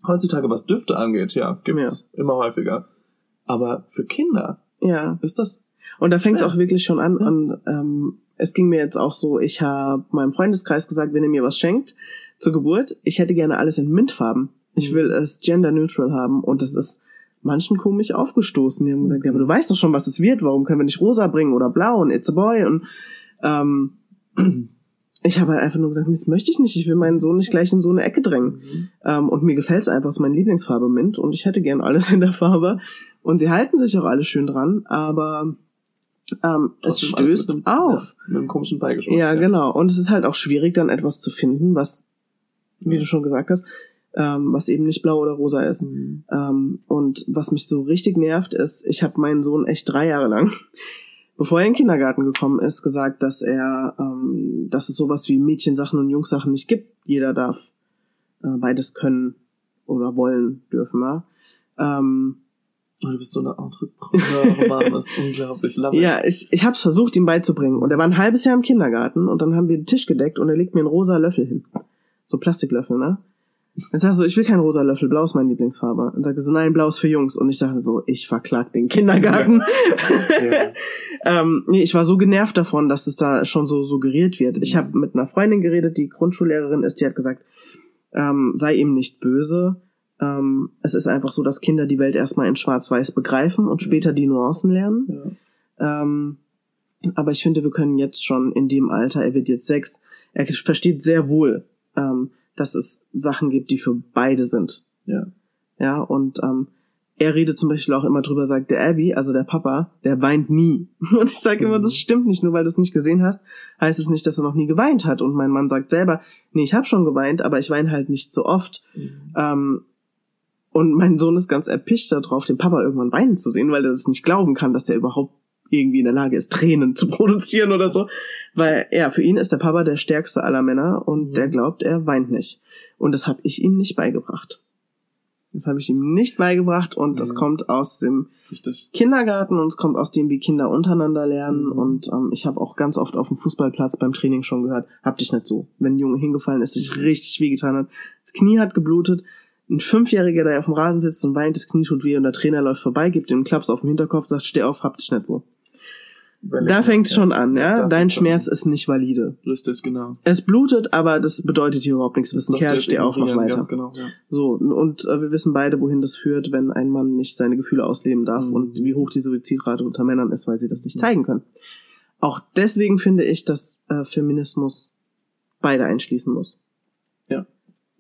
[SPEAKER 2] heutzutage, was Düfte angeht, ja, gibt's immer häufiger. Aber für Kinder
[SPEAKER 1] Ja.
[SPEAKER 2] ist das
[SPEAKER 1] Und da fängt es auch wirklich schon an.
[SPEAKER 2] Ja.
[SPEAKER 1] Und ähm, es ging mir jetzt auch so, ich habe meinem Freundeskreis gesagt, wenn ihr mir was schenkt zur Geburt, ich hätte gerne alles in Mintfarben. Ich
[SPEAKER 2] Mhm.
[SPEAKER 1] will es gender neutral haben. Und das ist manchen komisch aufgestoßen. Die haben gesagt, ja, aber du weißt doch schon, was es wird. Warum können wir nicht rosa bringen oder blau und it's a boy? Und ähm, ich habe halt einfach nur gesagt, das möchte ich nicht. Ich will meinen Sohn nicht gleich in so eine Ecke drängen. Ähm, und mir gefällt es einfach, es ist meine Lieblingsfarbe Mint und ich hätte gern alles in der Farbe. Und sie halten sich auch alle schön dran, aber ähm, es stößt
[SPEAKER 2] mit einem,
[SPEAKER 1] auf.
[SPEAKER 2] Ja, mit einem komischen Beigeschmack.
[SPEAKER 1] Ja, genau. Und es ist halt auch schwierig, dann etwas zu finden, was, wie du schon gesagt hast, ähm, was eben nicht blau oder rosa ist.
[SPEAKER 2] Mhm.
[SPEAKER 1] Ähm, und was mich so richtig nervt, ist, ich habe meinen Sohn echt drei Jahre lang, bevor er in den Kindergarten gekommen ist, gesagt, dass er, ähm, dass es sowas wie Mädchensachen und Jungsachen nicht gibt. Jeder darf äh, beides können oder wollen dürfen. Ja? Ähm,
[SPEAKER 2] Oh, du bist so eine Entrepreneur, Mann, das ist unglaublich. Love
[SPEAKER 1] ja, ich, ich habe es versucht, ihm beizubringen. Und er war ein halbes Jahr im Kindergarten und dann haben wir den Tisch gedeckt und er legt mir einen rosa Löffel hin. So Plastiklöffel, ne? Dann sagst so, ich will keinen rosa Löffel, blau ist meine Lieblingsfarbe. Und sagte so, nein, blau ist für Jungs. Und ich dachte so, ich verklag den Kindergarten.
[SPEAKER 2] Ja.
[SPEAKER 1] ähm, nee, ich war so genervt davon, dass es da schon so suggeriert wird. Ich habe mit einer Freundin geredet, die Grundschullehrerin ist, die hat gesagt, ähm, sei ihm nicht böse. Ähm, es ist einfach so, dass Kinder die Welt erstmal in Schwarz-Weiß begreifen und später die Nuancen lernen.
[SPEAKER 2] Ja.
[SPEAKER 1] Ähm, aber ich finde, wir können jetzt schon in dem Alter, er wird jetzt sechs, er versteht sehr wohl, ähm, dass es Sachen gibt, die für beide sind.
[SPEAKER 2] Ja.
[SPEAKER 1] Ja, und ähm, er redet zum Beispiel auch immer drüber, sagt der Abby, also der Papa, der weint nie. Und ich sage immer,
[SPEAKER 2] Mhm.
[SPEAKER 1] das stimmt nicht, nur weil du es nicht gesehen hast, heißt es nicht, dass er noch nie geweint hat. Und mein Mann sagt selber, nee, ich habe schon geweint, aber ich weine halt nicht so oft.
[SPEAKER 2] Mhm.
[SPEAKER 1] Ähm, und mein Sohn ist ganz erpicht darauf, den Papa irgendwann weinen zu sehen, weil er es nicht glauben kann, dass der überhaupt irgendwie in der Lage ist, Tränen zu produzieren oder so. Weil, ja, für ihn ist der Papa der stärkste aller Männer und
[SPEAKER 2] Mhm.
[SPEAKER 1] der glaubt, er weint nicht. Und das habe ich ihm nicht beigebracht. Das habe ich ihm nicht beigebracht und das
[SPEAKER 2] Mhm.
[SPEAKER 1] kommt aus dem
[SPEAKER 2] Richtig.
[SPEAKER 1] Kindergarten und es kommt aus dem, wie Kinder untereinander lernen.
[SPEAKER 2] Mhm.
[SPEAKER 1] Und ähm, ich habe auch ganz oft auf dem Fußballplatz beim Training schon gehört, hab dich nicht so. Wenn ein Junge hingefallen ist,
[SPEAKER 2] Mhm.
[SPEAKER 1] richtig wehgetan hat, das Knie hat geblutet, ein Fünfjähriger, der auf dem Rasen sitzt und weint, das Knie tut weh und der Trainer läuft vorbei, gibt ihm einen Klaps auf den Hinterkopf, sagt, steh auf, hab dich nicht so.
[SPEAKER 2] Überleg
[SPEAKER 1] Da fängt es
[SPEAKER 2] ja.
[SPEAKER 1] schon an, ja.
[SPEAKER 2] Da
[SPEAKER 1] Dein Schmerz ist nicht valide.
[SPEAKER 2] Richtig, genau.
[SPEAKER 1] Es blutet, aber das bedeutet hier überhaupt nichts. Du bist ein Kerl, steh auf, mach weiter.
[SPEAKER 2] Genau, ja.
[SPEAKER 1] So, und äh, wir wissen beide, wohin das führt, wenn ein Mann nicht seine Gefühle ausleben darf
[SPEAKER 2] Mhm.
[SPEAKER 1] und wie hoch die Suizidrate unter Männern ist, weil sie das nicht
[SPEAKER 2] Mhm.
[SPEAKER 1] zeigen können. Auch deswegen finde ich, dass äh, Feminismus beide einschließen muss.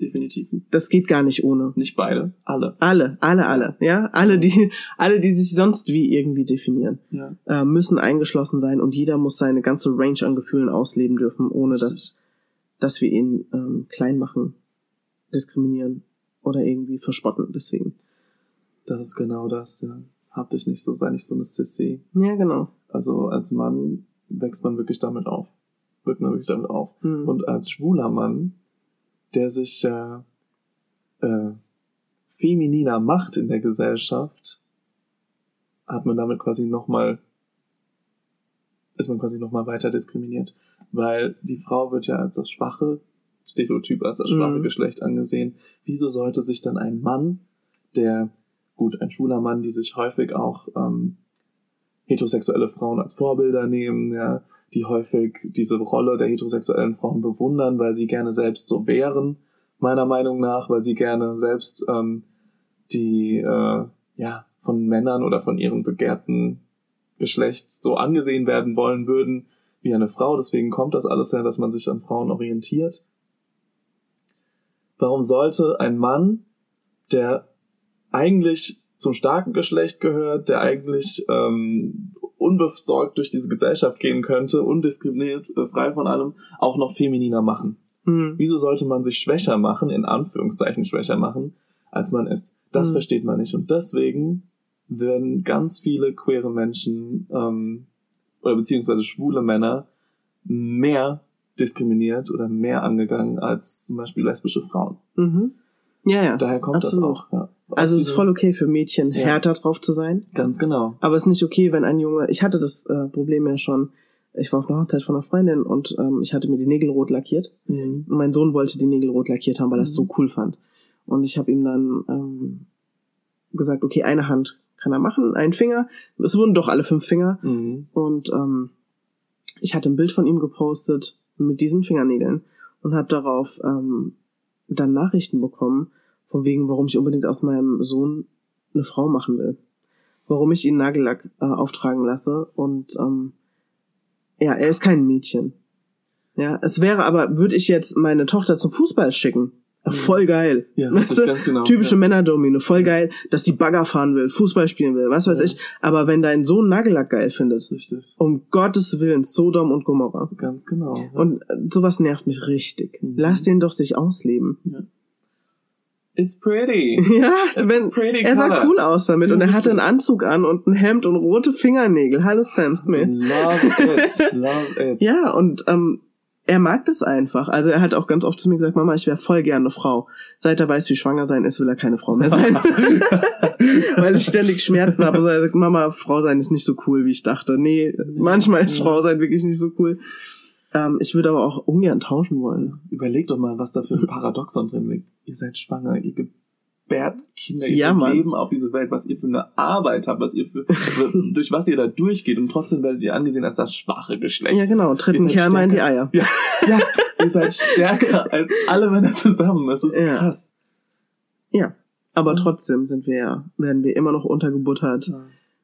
[SPEAKER 2] Definitiv.
[SPEAKER 1] Das geht gar nicht ohne.
[SPEAKER 2] Nicht beide, alle.
[SPEAKER 1] Alle, alle, alle, ja, alle, die, alle, die sich sonst wie irgendwie definieren,
[SPEAKER 2] Ja.
[SPEAKER 1] äh, müssen eingeschlossen sein und jeder muss seine ganze Range an Gefühlen ausleben dürfen, ohne dass, dass wir ihn ähm, klein machen, diskriminieren oder irgendwie verspotten. Deswegen.
[SPEAKER 2] Das ist genau das, ja. Hab dich nicht so, sei nicht so eine Sissy.
[SPEAKER 1] Ja, genau.
[SPEAKER 2] Also als Mann wächst man wirklich damit auf. Wird man wirklich damit auf.
[SPEAKER 1] Hm.
[SPEAKER 2] Und als schwuler Mann, der sich äh, äh, femininer macht in der Gesellschaft, hat man damit quasi nochmal, ist man quasi nochmal weiter diskriminiert. Weil die Frau wird ja als das schwache Stereotyp, als das schwache
[SPEAKER 1] Mhm.
[SPEAKER 2] Geschlecht angesehen. Wieso sollte sich dann ein Mann, der, gut, ein schwuler Mann, die sich häufig auch ähm, heterosexuelle Frauen als Vorbilder nehmen, ja, die häufig diese Rolle der heterosexuellen Frauen bewundern, weil sie gerne selbst so wären, meiner Meinung nach, weil sie gerne selbst ähm, die äh, ja von Männern oder von ihrem begehrten Geschlecht so angesehen werden wollen würden wie eine Frau. Deswegen kommt das alles her, dass man sich an Frauen orientiert. Warum sollte ein Mann, der eigentlich zum starken Geschlecht gehört, der eigentlich ähm, unbesorgt durch diese Gesellschaft gehen könnte, undiskriminiert, äh, frei von allem, auch noch femininer machen.
[SPEAKER 1] Hm.
[SPEAKER 2] Wieso sollte man sich schwächer machen, in Anführungszeichen schwächer machen, als man ist? Das
[SPEAKER 1] Mhm.
[SPEAKER 2] versteht man nicht. Und deswegen werden ganz viele queere Menschen ähm, oder beziehungsweise schwule Männer mehr diskriminiert oder mehr angegangen als zum Beispiel lesbische Frauen.
[SPEAKER 1] Mhm. Ja, ja.
[SPEAKER 2] Daher kommt
[SPEAKER 1] Absolut.
[SPEAKER 2] das auch. Ja.
[SPEAKER 1] Also es ist voll okay für Mädchen,
[SPEAKER 2] Ja.
[SPEAKER 1] härter drauf zu sein.
[SPEAKER 2] Ganz genau.
[SPEAKER 1] Aber es ist nicht okay, wenn ein Junge. Ich hatte das äh, Problem ja schon. Ich war auf einer Hochzeit von einer Freundin und ähm, ich hatte mir die Nägel rot lackiert.
[SPEAKER 2] Mhm.
[SPEAKER 1] Und mein Sohn wollte die Nägel rot lackiert haben, weil er es
[SPEAKER 2] Mhm.
[SPEAKER 1] so cool fand. Und ich habe ihm dann ähm, gesagt, okay, eine Hand kann er machen, einen Finger. Es wurden doch alle fünf Finger.
[SPEAKER 2] Mhm.
[SPEAKER 1] Und ähm, ich hatte ein Bild von ihm gepostet mit diesen Fingernägeln und habe darauf ähm, dann Nachrichten bekommen, von wegen, warum ich unbedingt aus meinem Sohn eine Frau machen will. Warum ich ihn Nagellack äh, auftragen lasse. Und ähm, ja, er ist kein Mädchen. Ja, es wäre aber, würde ich jetzt meine Tochter zum Fußball schicken. Voll geil.
[SPEAKER 2] Ja,
[SPEAKER 1] Weißt du?
[SPEAKER 2] ganz genau.
[SPEAKER 1] Typische
[SPEAKER 2] ja.
[SPEAKER 1] Männerdomine, voll geil, dass die Bagger fahren will, Fußball spielen will, was weiß
[SPEAKER 2] Ja.
[SPEAKER 1] ich. Aber wenn dein Sohn Nagellack geil findet,
[SPEAKER 2] Richtig.
[SPEAKER 1] um Gottes Willen, Sodom und Gomorra.
[SPEAKER 2] Ganz genau. ja.
[SPEAKER 1] Und äh, sowas nervt mich richtig.
[SPEAKER 2] Mhm.
[SPEAKER 1] Lass den doch sich ausleben.
[SPEAKER 2] It's pretty.
[SPEAKER 1] Ja,
[SPEAKER 2] It's
[SPEAKER 1] wenn,
[SPEAKER 2] pretty
[SPEAKER 1] er sah
[SPEAKER 2] color.
[SPEAKER 1] cool aus damit
[SPEAKER 2] Ja,
[SPEAKER 1] und er hatte einen. Anzug an und ein Hemd und rote Fingernägel. Hallo Sam Smith.
[SPEAKER 2] Love it. Love it.
[SPEAKER 1] Ja, und ähm, er mag das einfach. Also er hat auch ganz oft zu mir gesagt, Mama, ich wäre voll gerne Frau. Seit er weiß, wie schwanger sein ist, will er keine Frau mehr sein. Weil ich ständig Schmerzen habe. Und er sagt, Mama, Frau sein ist nicht so cool, wie ich dachte. Nee, manchmal ist
[SPEAKER 2] Ja.
[SPEAKER 1] Frau sein wirklich nicht so cool. Ähm, ich würde aber auch ungern tauschen wollen.
[SPEAKER 2] Überlegt doch mal, was da für ein Paradoxon drin liegt. Ihr seid schwanger, ihr gebärt Kinder, ihr
[SPEAKER 1] Ja.
[SPEAKER 2] Leben auf diese Welt, was ihr für eine Arbeit habt, was ihr für, durch was ihr da durchgeht und trotzdem werdet ihr angesehen als das schwache Geschlecht.
[SPEAKER 1] Ja, genau. Tritt
[SPEAKER 2] Ihr
[SPEAKER 1] ein
[SPEAKER 2] seid
[SPEAKER 1] Kerl mal in die. Eier.
[SPEAKER 2] Ja, ja, ihr seid stärker als alle Männer zusammen. Das ist
[SPEAKER 1] Ja.
[SPEAKER 2] krass.
[SPEAKER 1] Ja. Aber
[SPEAKER 2] Ja.
[SPEAKER 1] trotzdem sind wir ja, werden wir immer noch untergebuttert.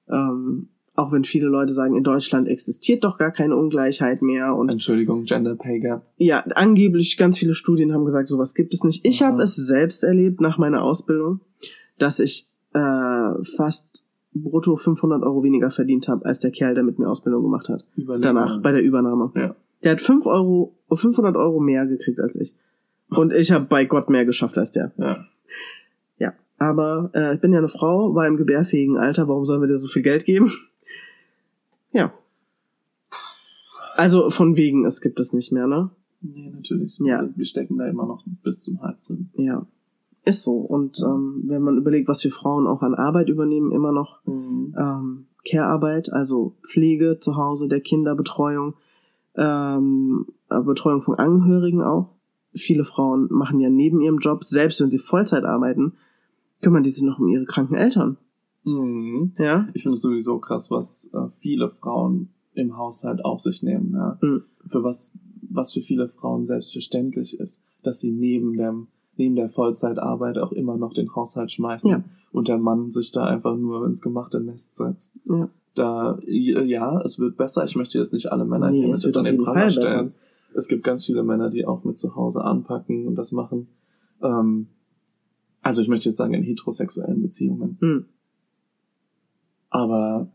[SPEAKER 1] Ähm, auch wenn viele Leute sagen, in Deutschland existiert doch gar keine Ungleichheit mehr und
[SPEAKER 2] Entschuldigung, Gender Pay Gap.
[SPEAKER 1] ja, angeblich ganz viele Studien haben gesagt, sowas gibt es nicht. Ich habe es selbst erlebt nach meiner Ausbildung, dass ich äh, fast brutto 500 Euro weniger verdient habe als der Kerl, der mit mir Ausbildung gemacht hat.
[SPEAKER 2] Überlegt
[SPEAKER 1] Danach, bei der Übernahme.
[SPEAKER 2] Ja.
[SPEAKER 1] Der hat 5 Euro, 500 Euro mehr gekriegt als ich. Und ich habe bei Gott mehr geschafft als der.
[SPEAKER 2] Ja.
[SPEAKER 1] Ja, aber äh, ich bin ja eine Frau, war im gebärfähigen Alter, warum sollen wir dir so viel Geld geben? Ja. Also von wegen, es gibt es nicht mehr, ne?
[SPEAKER 2] Nee, natürlich.
[SPEAKER 1] Ja.
[SPEAKER 2] Wir, stecken da immer noch bis zum Hals drin.
[SPEAKER 1] Ja. Ist so. Und ähm, wenn man überlegt, was wir Frauen auch an Arbeit übernehmen, immer noch ähm, Care-Arbeit, also Pflege zu Hause der Kinder, Betreuung, ähm, äh, Betreuung von Angehörigen auch. Viele Frauen machen ja neben ihrem Job, selbst wenn sie Vollzeit arbeiten, kümmern die sich noch um ihre kranken Eltern.
[SPEAKER 2] Mhm.
[SPEAKER 1] Ja,
[SPEAKER 2] Ich finde es sowieso krass, was äh, viele Frauen im Haushalt auf sich nehmen, ja.
[SPEAKER 1] Mhm.
[SPEAKER 2] Für was, was für viele Frauen selbstverständlich ist, dass sie neben dem, neben der Vollzeitarbeit auch immer noch den Haushalt schmeißen
[SPEAKER 1] Ja.
[SPEAKER 2] und der Mann sich da einfach nur ins gemachte Nest setzt.
[SPEAKER 1] Ja.
[SPEAKER 2] Da, ja, es wird besser. Ich möchte jetzt nicht alle Männer
[SPEAKER 1] Nee,
[SPEAKER 2] hier mit jetzt an den Pranger stellen. Es gibt ganz viele Männer, die auch mit zu Hause anpacken und das machen. Ähm, also ich möchte jetzt sagen in heterosexuellen Beziehungen.
[SPEAKER 1] Hm.
[SPEAKER 2] Aber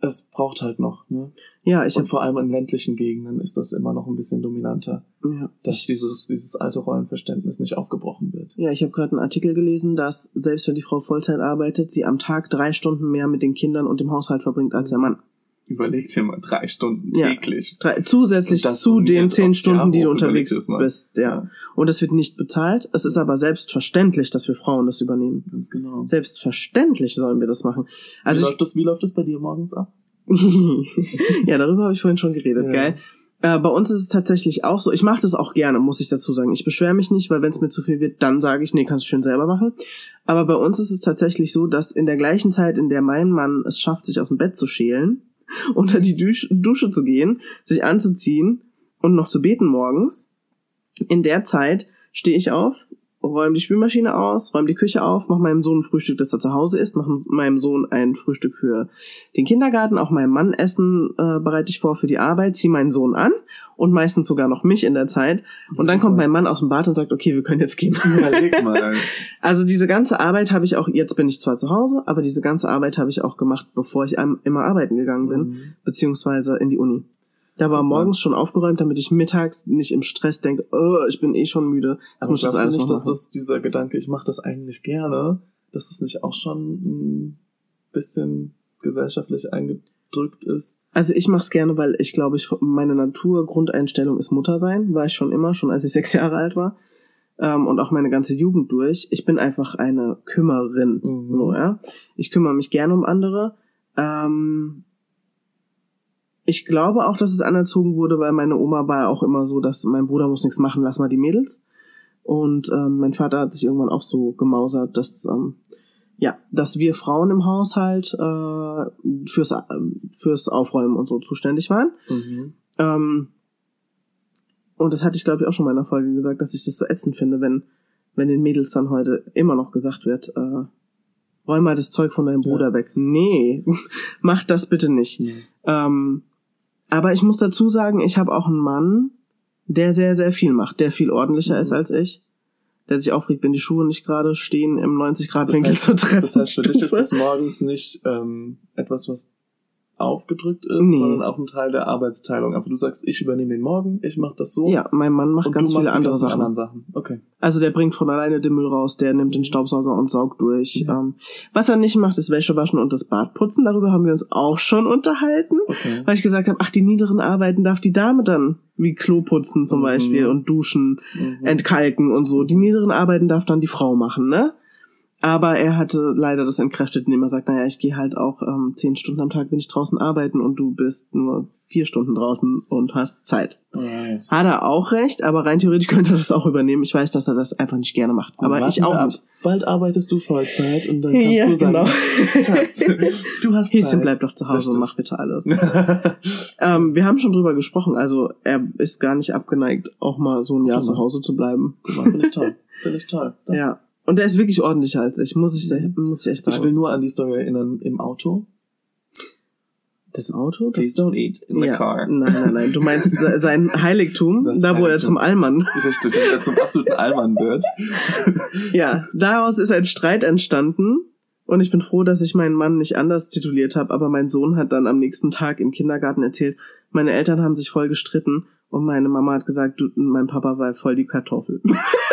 [SPEAKER 2] es braucht halt noch, ne?
[SPEAKER 1] Ja, ich
[SPEAKER 2] und vor allem in ländlichen Gegenden ist das immer noch ein bisschen dominanter,
[SPEAKER 1] ja,
[SPEAKER 2] dass dieses, dieses alte Rollenverständnis nicht aufgebrochen wird.
[SPEAKER 1] ja, ich habe gerade einen Artikel gelesen, dass selbst wenn die Frau Vollzeit arbeitet, sie am Tag drei Stunden mehr mit den Kindern und dem Haushalt verbringt als der Mann.
[SPEAKER 2] Überleg dir mal drei Stunden
[SPEAKER 1] Ja.
[SPEAKER 2] täglich.
[SPEAKER 1] Drei, zusätzlich zu den zehn Stunden, die du unterwegs
[SPEAKER 2] mal.
[SPEAKER 1] bist. Ja. Und es wird nicht bezahlt. Es ist aber selbstverständlich, dass wir Frauen das übernehmen.
[SPEAKER 2] Ganz genau.
[SPEAKER 1] Selbstverständlich sollen wir das machen.
[SPEAKER 2] wie,
[SPEAKER 1] Also ich,
[SPEAKER 2] läuft das, wie läuft das bei dir morgens ab?
[SPEAKER 1] ja, darüber habe ich vorhin schon geredet,
[SPEAKER 2] Ja.
[SPEAKER 1] geil. Äh, bei uns ist es tatsächlich auch so. Ich mache das auch gerne, muss ich dazu sagen. Ich beschwere mich nicht, weil wenn es mir zu viel wird, dann sage ich, nee, kannst du schön selber machen. Aber bei uns ist es tatsächlich so, dass in der gleichen Zeit, in der mein Mann es schafft, sich aus dem Bett zu schälen, unter die Dusch Dusche zu gehen, sich anzuziehen und noch zu beten morgens, in der Zeit stehe ich auf, räume die Spülmaschine aus, räume die Küche auf, mache meinem Sohn ein Frühstück, das er zu Hause isst, mache meinem Sohn ein Frühstück für den Kindergarten, auch meinem Mann Essen äh, bereite ich vor für die Arbeit, ziehe meinen Sohn an und meistens sogar noch mich in der Zeit. Und dann kommt mein Mann aus dem Bad und sagt, okay, wir können jetzt gehen.
[SPEAKER 2] Überleg mal.
[SPEAKER 1] Also diese ganze Arbeit habe ich auch, jetzt bin ich zwar zu Hause, aber diese ganze Arbeit habe ich auch gemacht, bevor ich immer arbeiten gegangen bin,
[SPEAKER 2] Mhm.
[SPEAKER 1] beziehungsweise in die Uni. Da war morgens schon aufgeräumt, damit ich mittags nicht im Stress denke, oh, ich bin eh schon müde. Jetzt
[SPEAKER 2] Aber
[SPEAKER 1] muss ich das
[SPEAKER 2] du nicht, dass das dieser Gedanke, ich mache das eigentlich gerne, dass das nicht auch schon ein bisschen gesellschaftlich eingedrückt ist?
[SPEAKER 1] Also ich mache es gerne, weil ich glaube, ich meine Natur-Grundeinstellung ist Mutter sein, war ich schon immer, schon als ich sechs Jahre alt war. Ähm, und auch meine ganze Jugend durch. Ich bin einfach eine Kümmerin.
[SPEAKER 2] Mhm.
[SPEAKER 1] So, ja. Ich kümmere mich gerne um andere. Ähm, ich glaube auch, dass es anerzogen wurde, weil meine Oma war auch immer so, dass mein Bruder muss nichts machen, lass mal die Mädels. Und ähm, mein Vater hat sich irgendwann auch so gemausert, dass ähm, ja, dass wir Frauen im Haushalt äh, fürs äh, fürs Aufräumen und so zuständig waren.
[SPEAKER 2] Mhm.
[SPEAKER 1] Ähm, und das hatte ich, glaube ich, auch schon mal in einer Folge gesagt, dass ich das so ätzend finde, wenn, wenn den Mädels dann heute immer noch gesagt wird, äh, räum mal das Zeug von deinem
[SPEAKER 2] Ja.
[SPEAKER 1] Bruder weg. Nee, mach das bitte nicht. Ähm, aber ich muss dazu sagen, ich habe auch einen Mann, der sehr, sehr viel macht, der viel ordentlicher
[SPEAKER 2] Mhm.
[SPEAKER 1] ist als ich. Der sich aufregt, wenn die Schuhe nicht gerade stehen im 90-Grad-Winkel
[SPEAKER 2] Das heißt-
[SPEAKER 1] zur Treppe.
[SPEAKER 2] Das heißt, für dich ist das morgens nicht ähm, etwas, was aufgedrückt ist,
[SPEAKER 1] Nee.
[SPEAKER 2] sondern auch ein Teil der Arbeitsteilung. Aber du sagst, ich übernehme den Morgen, ich mache das so.
[SPEAKER 1] Ja, mein Mann macht ganz viele andere Sachen.
[SPEAKER 2] anderen Sachen. Okay.
[SPEAKER 1] Also der bringt von alleine den Müll raus, der nimmt den Staubsauger und saugt durch.
[SPEAKER 2] Ja.
[SPEAKER 1] Ähm, was er nicht macht, ist Wäsche waschen und das Bad putzen. Darüber haben wir uns auch schon unterhalten,
[SPEAKER 2] Okay.
[SPEAKER 1] weil ich gesagt habe, ach, die niederen Arbeiten darf die Dame dann, wie Klo putzen zum
[SPEAKER 2] Mhm.
[SPEAKER 1] Beispiel und duschen,
[SPEAKER 2] Mhm.
[SPEAKER 1] entkalken und so. Die niederen Arbeiten darf dann die Frau machen, ne? Aber er hatte leider das entkräftet, indem er sagt, naja, ich gehe halt auch ähm, zehn Stunden am Tag bin ich draußen arbeiten und du bist nur vier Stunden draußen und hast Zeit.
[SPEAKER 2] Alright.
[SPEAKER 1] Hat er auch recht, aber rein theoretisch könnte er das auch übernehmen. Ich weiß, dass er das einfach nicht gerne macht. Aber
[SPEAKER 2] warten
[SPEAKER 1] ich auch
[SPEAKER 2] ab.
[SPEAKER 1] nicht.
[SPEAKER 2] Bald arbeitest du Vollzeit und dann kannst
[SPEAKER 1] Ja,
[SPEAKER 2] du sagen,
[SPEAKER 1] genau.
[SPEAKER 2] Schatz, du hast
[SPEAKER 1] Häschen
[SPEAKER 2] Zeit.
[SPEAKER 1] bleib doch zu Hause und mach bitte alles. ähm, wir haben schon drüber gesprochen. Also er ist gar nicht abgeneigt, auch mal so ein Jahr
[SPEAKER 2] mal.
[SPEAKER 1] zu Hause zu bleiben.
[SPEAKER 2] Finde ich toll. Finde ich toll.
[SPEAKER 1] Ja. Und er ist wirklich ordentlicher als ich, muss ich, se- muss ich echt
[SPEAKER 2] Ich will
[SPEAKER 1] sagen.
[SPEAKER 2] nur an die Story erinnern im Auto.
[SPEAKER 1] Das Auto? Das,
[SPEAKER 2] Please don't eat in the
[SPEAKER 1] ja.
[SPEAKER 2] car.
[SPEAKER 1] Nein, nein, nein. Du meinst se- sein Heiligtum,
[SPEAKER 2] Das
[SPEAKER 1] da wo er
[SPEAKER 2] Heiligtum.
[SPEAKER 1] zum Allmann.
[SPEAKER 2] Richtig, damit er zum absoluten Allmann wird.
[SPEAKER 1] Ja, daraus ist ein Streit entstanden. Und ich bin froh, dass ich meinen Mann nicht anders tituliert habe, aber mein Sohn hat dann am nächsten Tag im Kindergarten erzählt, meine Eltern haben sich voll gestritten und meine Mama hat gesagt, du, mein Papa war voll die Kartoffel.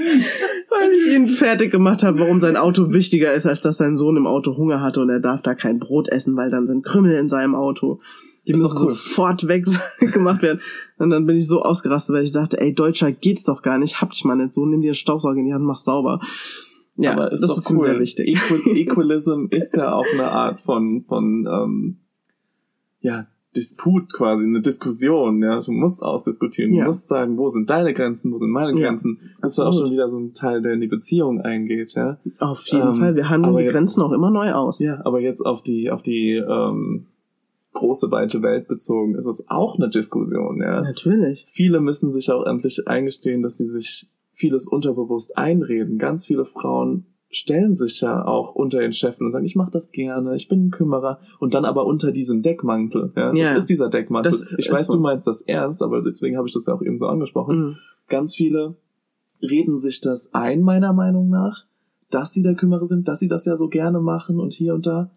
[SPEAKER 1] Weil ich ihn fertig gemacht habe, warum sein Auto wichtiger ist, als dass sein Sohn im Auto Hunger hatte und er darf da kein Brot essen, weil dann sind Krümel in seinem Auto. Die müssen
[SPEAKER 2] cool.
[SPEAKER 1] sofort weg gemacht werden. Und dann bin ich so ausgerastet, weil ich dachte, ey, Deutscher geht's doch gar nicht. Hab dich mal nicht so, nimm dir einen Staubsauger in die Hand, mach sauber. Ja,
[SPEAKER 2] Aber ist
[SPEAKER 1] das
[SPEAKER 2] doch
[SPEAKER 1] ist
[SPEAKER 2] cool.
[SPEAKER 1] sehr wichtig.
[SPEAKER 2] Equal, Equalism ist ja auch eine Art von, von ähm, ja, Disput quasi, eine Diskussion. Ja, Du musst ausdiskutieren.
[SPEAKER 1] Ja.
[SPEAKER 2] Du musst sagen, wo sind deine Grenzen, wo sind meine
[SPEAKER 1] Ja,
[SPEAKER 2] Grenzen. Das ist ja auch schon wieder so ein Teil, der in die Beziehung eingeht. Ja,
[SPEAKER 1] Auf jeden
[SPEAKER 2] Ähm,
[SPEAKER 1] Fall. Wir handeln die
[SPEAKER 2] jetzt-
[SPEAKER 1] Grenzen auch immer neu aus.
[SPEAKER 2] ja aber jetzt auf die, auf die, ähm, große weite Welt bezogen ist es auch eine Diskussion, ja.
[SPEAKER 1] Natürlich.
[SPEAKER 2] Viele müssen sich auch endlich eingestehen, dass sie sich vieles unterbewusst einreden. Ganz viele Frauen stellen sich ja auch unter den Chefen und sagen, ich mache das gerne, ich bin ein Kümmerer und dann aber unter diesem Deckmantel. Ja,
[SPEAKER 1] Ja.
[SPEAKER 2] Das ist dieser Deckmantel.
[SPEAKER 1] Das
[SPEAKER 2] ich weiß,
[SPEAKER 1] so.
[SPEAKER 2] du meinst das erst, aber deswegen habe ich das ja auch eben so angesprochen.
[SPEAKER 1] Mhm.
[SPEAKER 2] Ganz viele reden sich das ein, meiner Meinung nach, dass sie der Kümmerer sind, dass sie das ja so gerne machen und hier und da.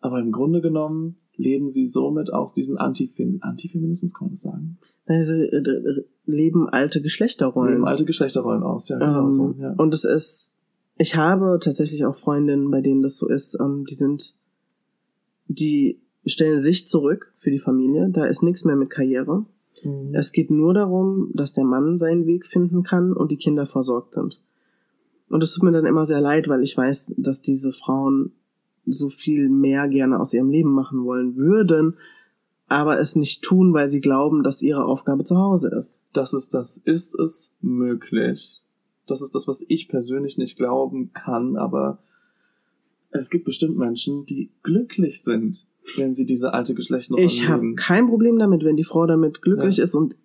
[SPEAKER 2] Aber im Grunde genommen leben sie somit auch diesen Antifem Antifeminismus, kann man das sagen?
[SPEAKER 1] Also äh, äh, leben alte Geschlechterrollen.
[SPEAKER 2] Leben alte Geschlechterrollen aus, ja, genau
[SPEAKER 1] Ähm,
[SPEAKER 2] so. Ja.
[SPEAKER 1] Und es ist, ich habe tatsächlich auch Freundinnen, bei denen das so ist, ähm, die sind, die stellen sich zurück für die Familie, da ist nichts mehr mit Karriere.
[SPEAKER 2] Mhm.
[SPEAKER 1] Es geht nur darum, dass der Mann seinen Weg finden kann und die Kinder versorgt sind. Und es tut mir dann immer sehr leid, weil ich weiß, dass diese Frauen so viel mehr gerne aus ihrem Leben machen wollen würden, aber es nicht tun, weil sie glauben, dass ihre Aufgabe zu Hause ist.
[SPEAKER 2] das ist das, ist es möglich. Das ist das, was ich persönlich nicht glauben kann, aber es gibt bestimmt Menschen, die glücklich sind, wenn sie diese alte Geschlechterrolle
[SPEAKER 1] Ich habe kein Problem damit, wenn die Frau damit glücklich
[SPEAKER 2] Ja.
[SPEAKER 1] ist und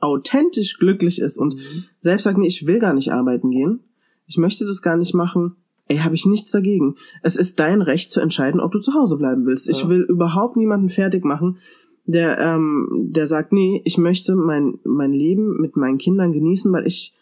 [SPEAKER 1] authentisch glücklich ist und
[SPEAKER 2] Mhm.
[SPEAKER 1] selbst sagt, nee, ich will gar nicht arbeiten gehen. Ich möchte das gar nicht machen. Ey, habe ich nichts dagegen. Es ist dein Recht zu entscheiden, ob du zu Hause bleiben willst. Ich
[SPEAKER 2] Ja.
[SPEAKER 1] will überhaupt niemanden fertig machen, der, ähm, der sagt, nee, ich möchte mein, mein Leben mit meinen Kindern genießen, weil ich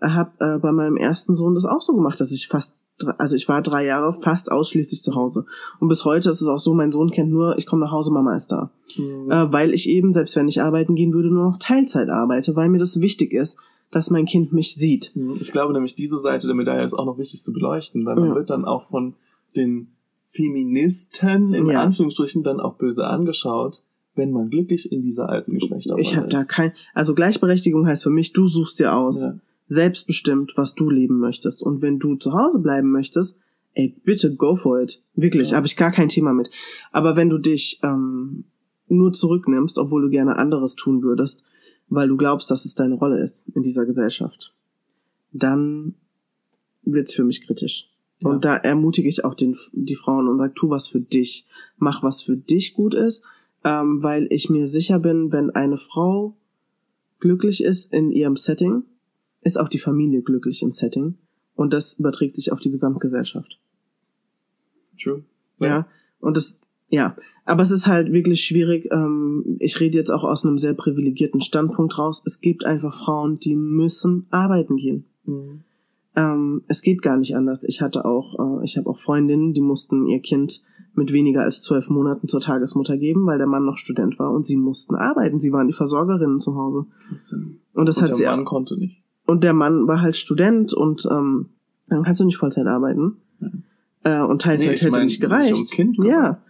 [SPEAKER 1] habe äh, bei meinem ersten Sohn das auch so gemacht, dass ich fast, also ich war drei Jahre fast ausschließlich zu Hause. Und bis heute ist es auch so, mein Sohn kennt nur, ich komme nach Hause, Mama ist da
[SPEAKER 2] Mhm.
[SPEAKER 1] äh, weil ich eben, selbst wenn ich arbeiten gehen würde, nur noch Teilzeit arbeite, weil mir das wichtig ist, dass mein Kind mich sieht.
[SPEAKER 2] Mhm. Ich glaube nämlich, diese Seite der Medaille ist auch noch wichtig zu beleuchten, weil man
[SPEAKER 1] Ja.
[SPEAKER 2] wird dann auch von den Feministen in
[SPEAKER 1] Ja.
[SPEAKER 2] Anführungsstrichen dann auch böse angeschaut, wenn man glücklich in dieser alten Geschlechterrolle
[SPEAKER 1] Ich habe da
[SPEAKER 2] ist.
[SPEAKER 1] kein, also Gleichberechtigung heißt für mich, du suchst dir aus,
[SPEAKER 2] Ja.
[SPEAKER 1] Selbstbestimmt, was du leben möchtest. Und wenn du zu Hause bleiben möchtest, ey, bitte go for it. Wirklich,
[SPEAKER 2] Ja.
[SPEAKER 1] habe ich gar kein Thema mit. Aber wenn du dich ähm, nur zurücknimmst, obwohl du gerne anderes tun würdest, weil du glaubst, dass es deine Rolle ist in dieser Gesellschaft, dann wird's für mich kritisch.
[SPEAKER 2] Ja.
[SPEAKER 1] Und da ermutige ich auch den, die Frauen und sage, tu was für dich. Mach was für dich gut ist, ähm, weil ich mir sicher bin, wenn eine Frau glücklich ist in ihrem Setting, ist auch die Familie glücklich im Setting. Und das überträgt sich auf die Gesamtgesellschaft.
[SPEAKER 2] True.
[SPEAKER 1] Ja. Und das, ja. Aber es ist halt wirklich schwierig. Ähm, ich rede jetzt auch aus einem sehr privilegierten Standpunkt raus. Es gibt einfach Frauen, die müssen arbeiten gehen.
[SPEAKER 2] Mhm.
[SPEAKER 1] Ähm, es geht gar nicht anders. Ich hatte auch, äh, ich habe auch Freundinnen, die mussten ihr Kind mit weniger als zwölf Monaten zur Tagesmutter geben, weil der Mann noch Student war und sie mussten arbeiten. Sie waren die Versorgerinnen zu Hause.
[SPEAKER 2] Ja.
[SPEAKER 1] Und das
[SPEAKER 2] Und
[SPEAKER 1] hat
[SPEAKER 2] der
[SPEAKER 1] sie
[SPEAKER 2] Mann konnte nicht.
[SPEAKER 1] Und der Mann war halt Student und ähm, dann kannst du nicht Vollzeit arbeiten. Äh, und Teilzeit
[SPEAKER 2] Nee,
[SPEAKER 1] hätte
[SPEAKER 2] mein,
[SPEAKER 1] nicht gereicht.
[SPEAKER 2] kümmern.
[SPEAKER 1] ja.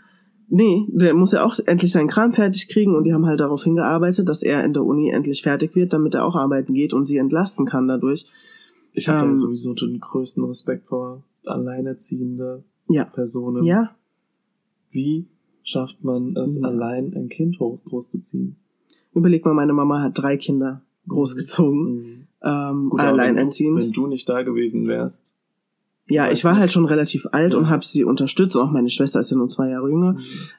[SPEAKER 1] Nee, der muss ja auch endlich seinen Kram fertig kriegen und die haben halt darauf hingearbeitet, dass er in der Uni endlich fertig wird, damit er auch arbeiten geht und sie entlasten kann dadurch.
[SPEAKER 2] Ich habe
[SPEAKER 1] Ähm,
[SPEAKER 2] da sowieso den größten Respekt vor alleinerziehende
[SPEAKER 1] Ja.
[SPEAKER 2] Personen.
[SPEAKER 1] Ja,
[SPEAKER 2] Wie schafft man es,
[SPEAKER 1] Ja.
[SPEAKER 2] allein ein Kind hoch großzuziehen?
[SPEAKER 1] überleg mal, meine Mama hat drei Kinder großgezogen,
[SPEAKER 2] Mhm.
[SPEAKER 1] Ähm,
[SPEAKER 2] Gut,
[SPEAKER 1] alleinerziehend.
[SPEAKER 2] Wenn du, wenn du nicht da gewesen wärst.
[SPEAKER 1] ja, ich war halt schon relativ alt
[SPEAKER 2] Ja.
[SPEAKER 1] und habe sie unterstützt. Auch meine Schwester ist ja nur zwei Jahre jünger.
[SPEAKER 2] Mhm.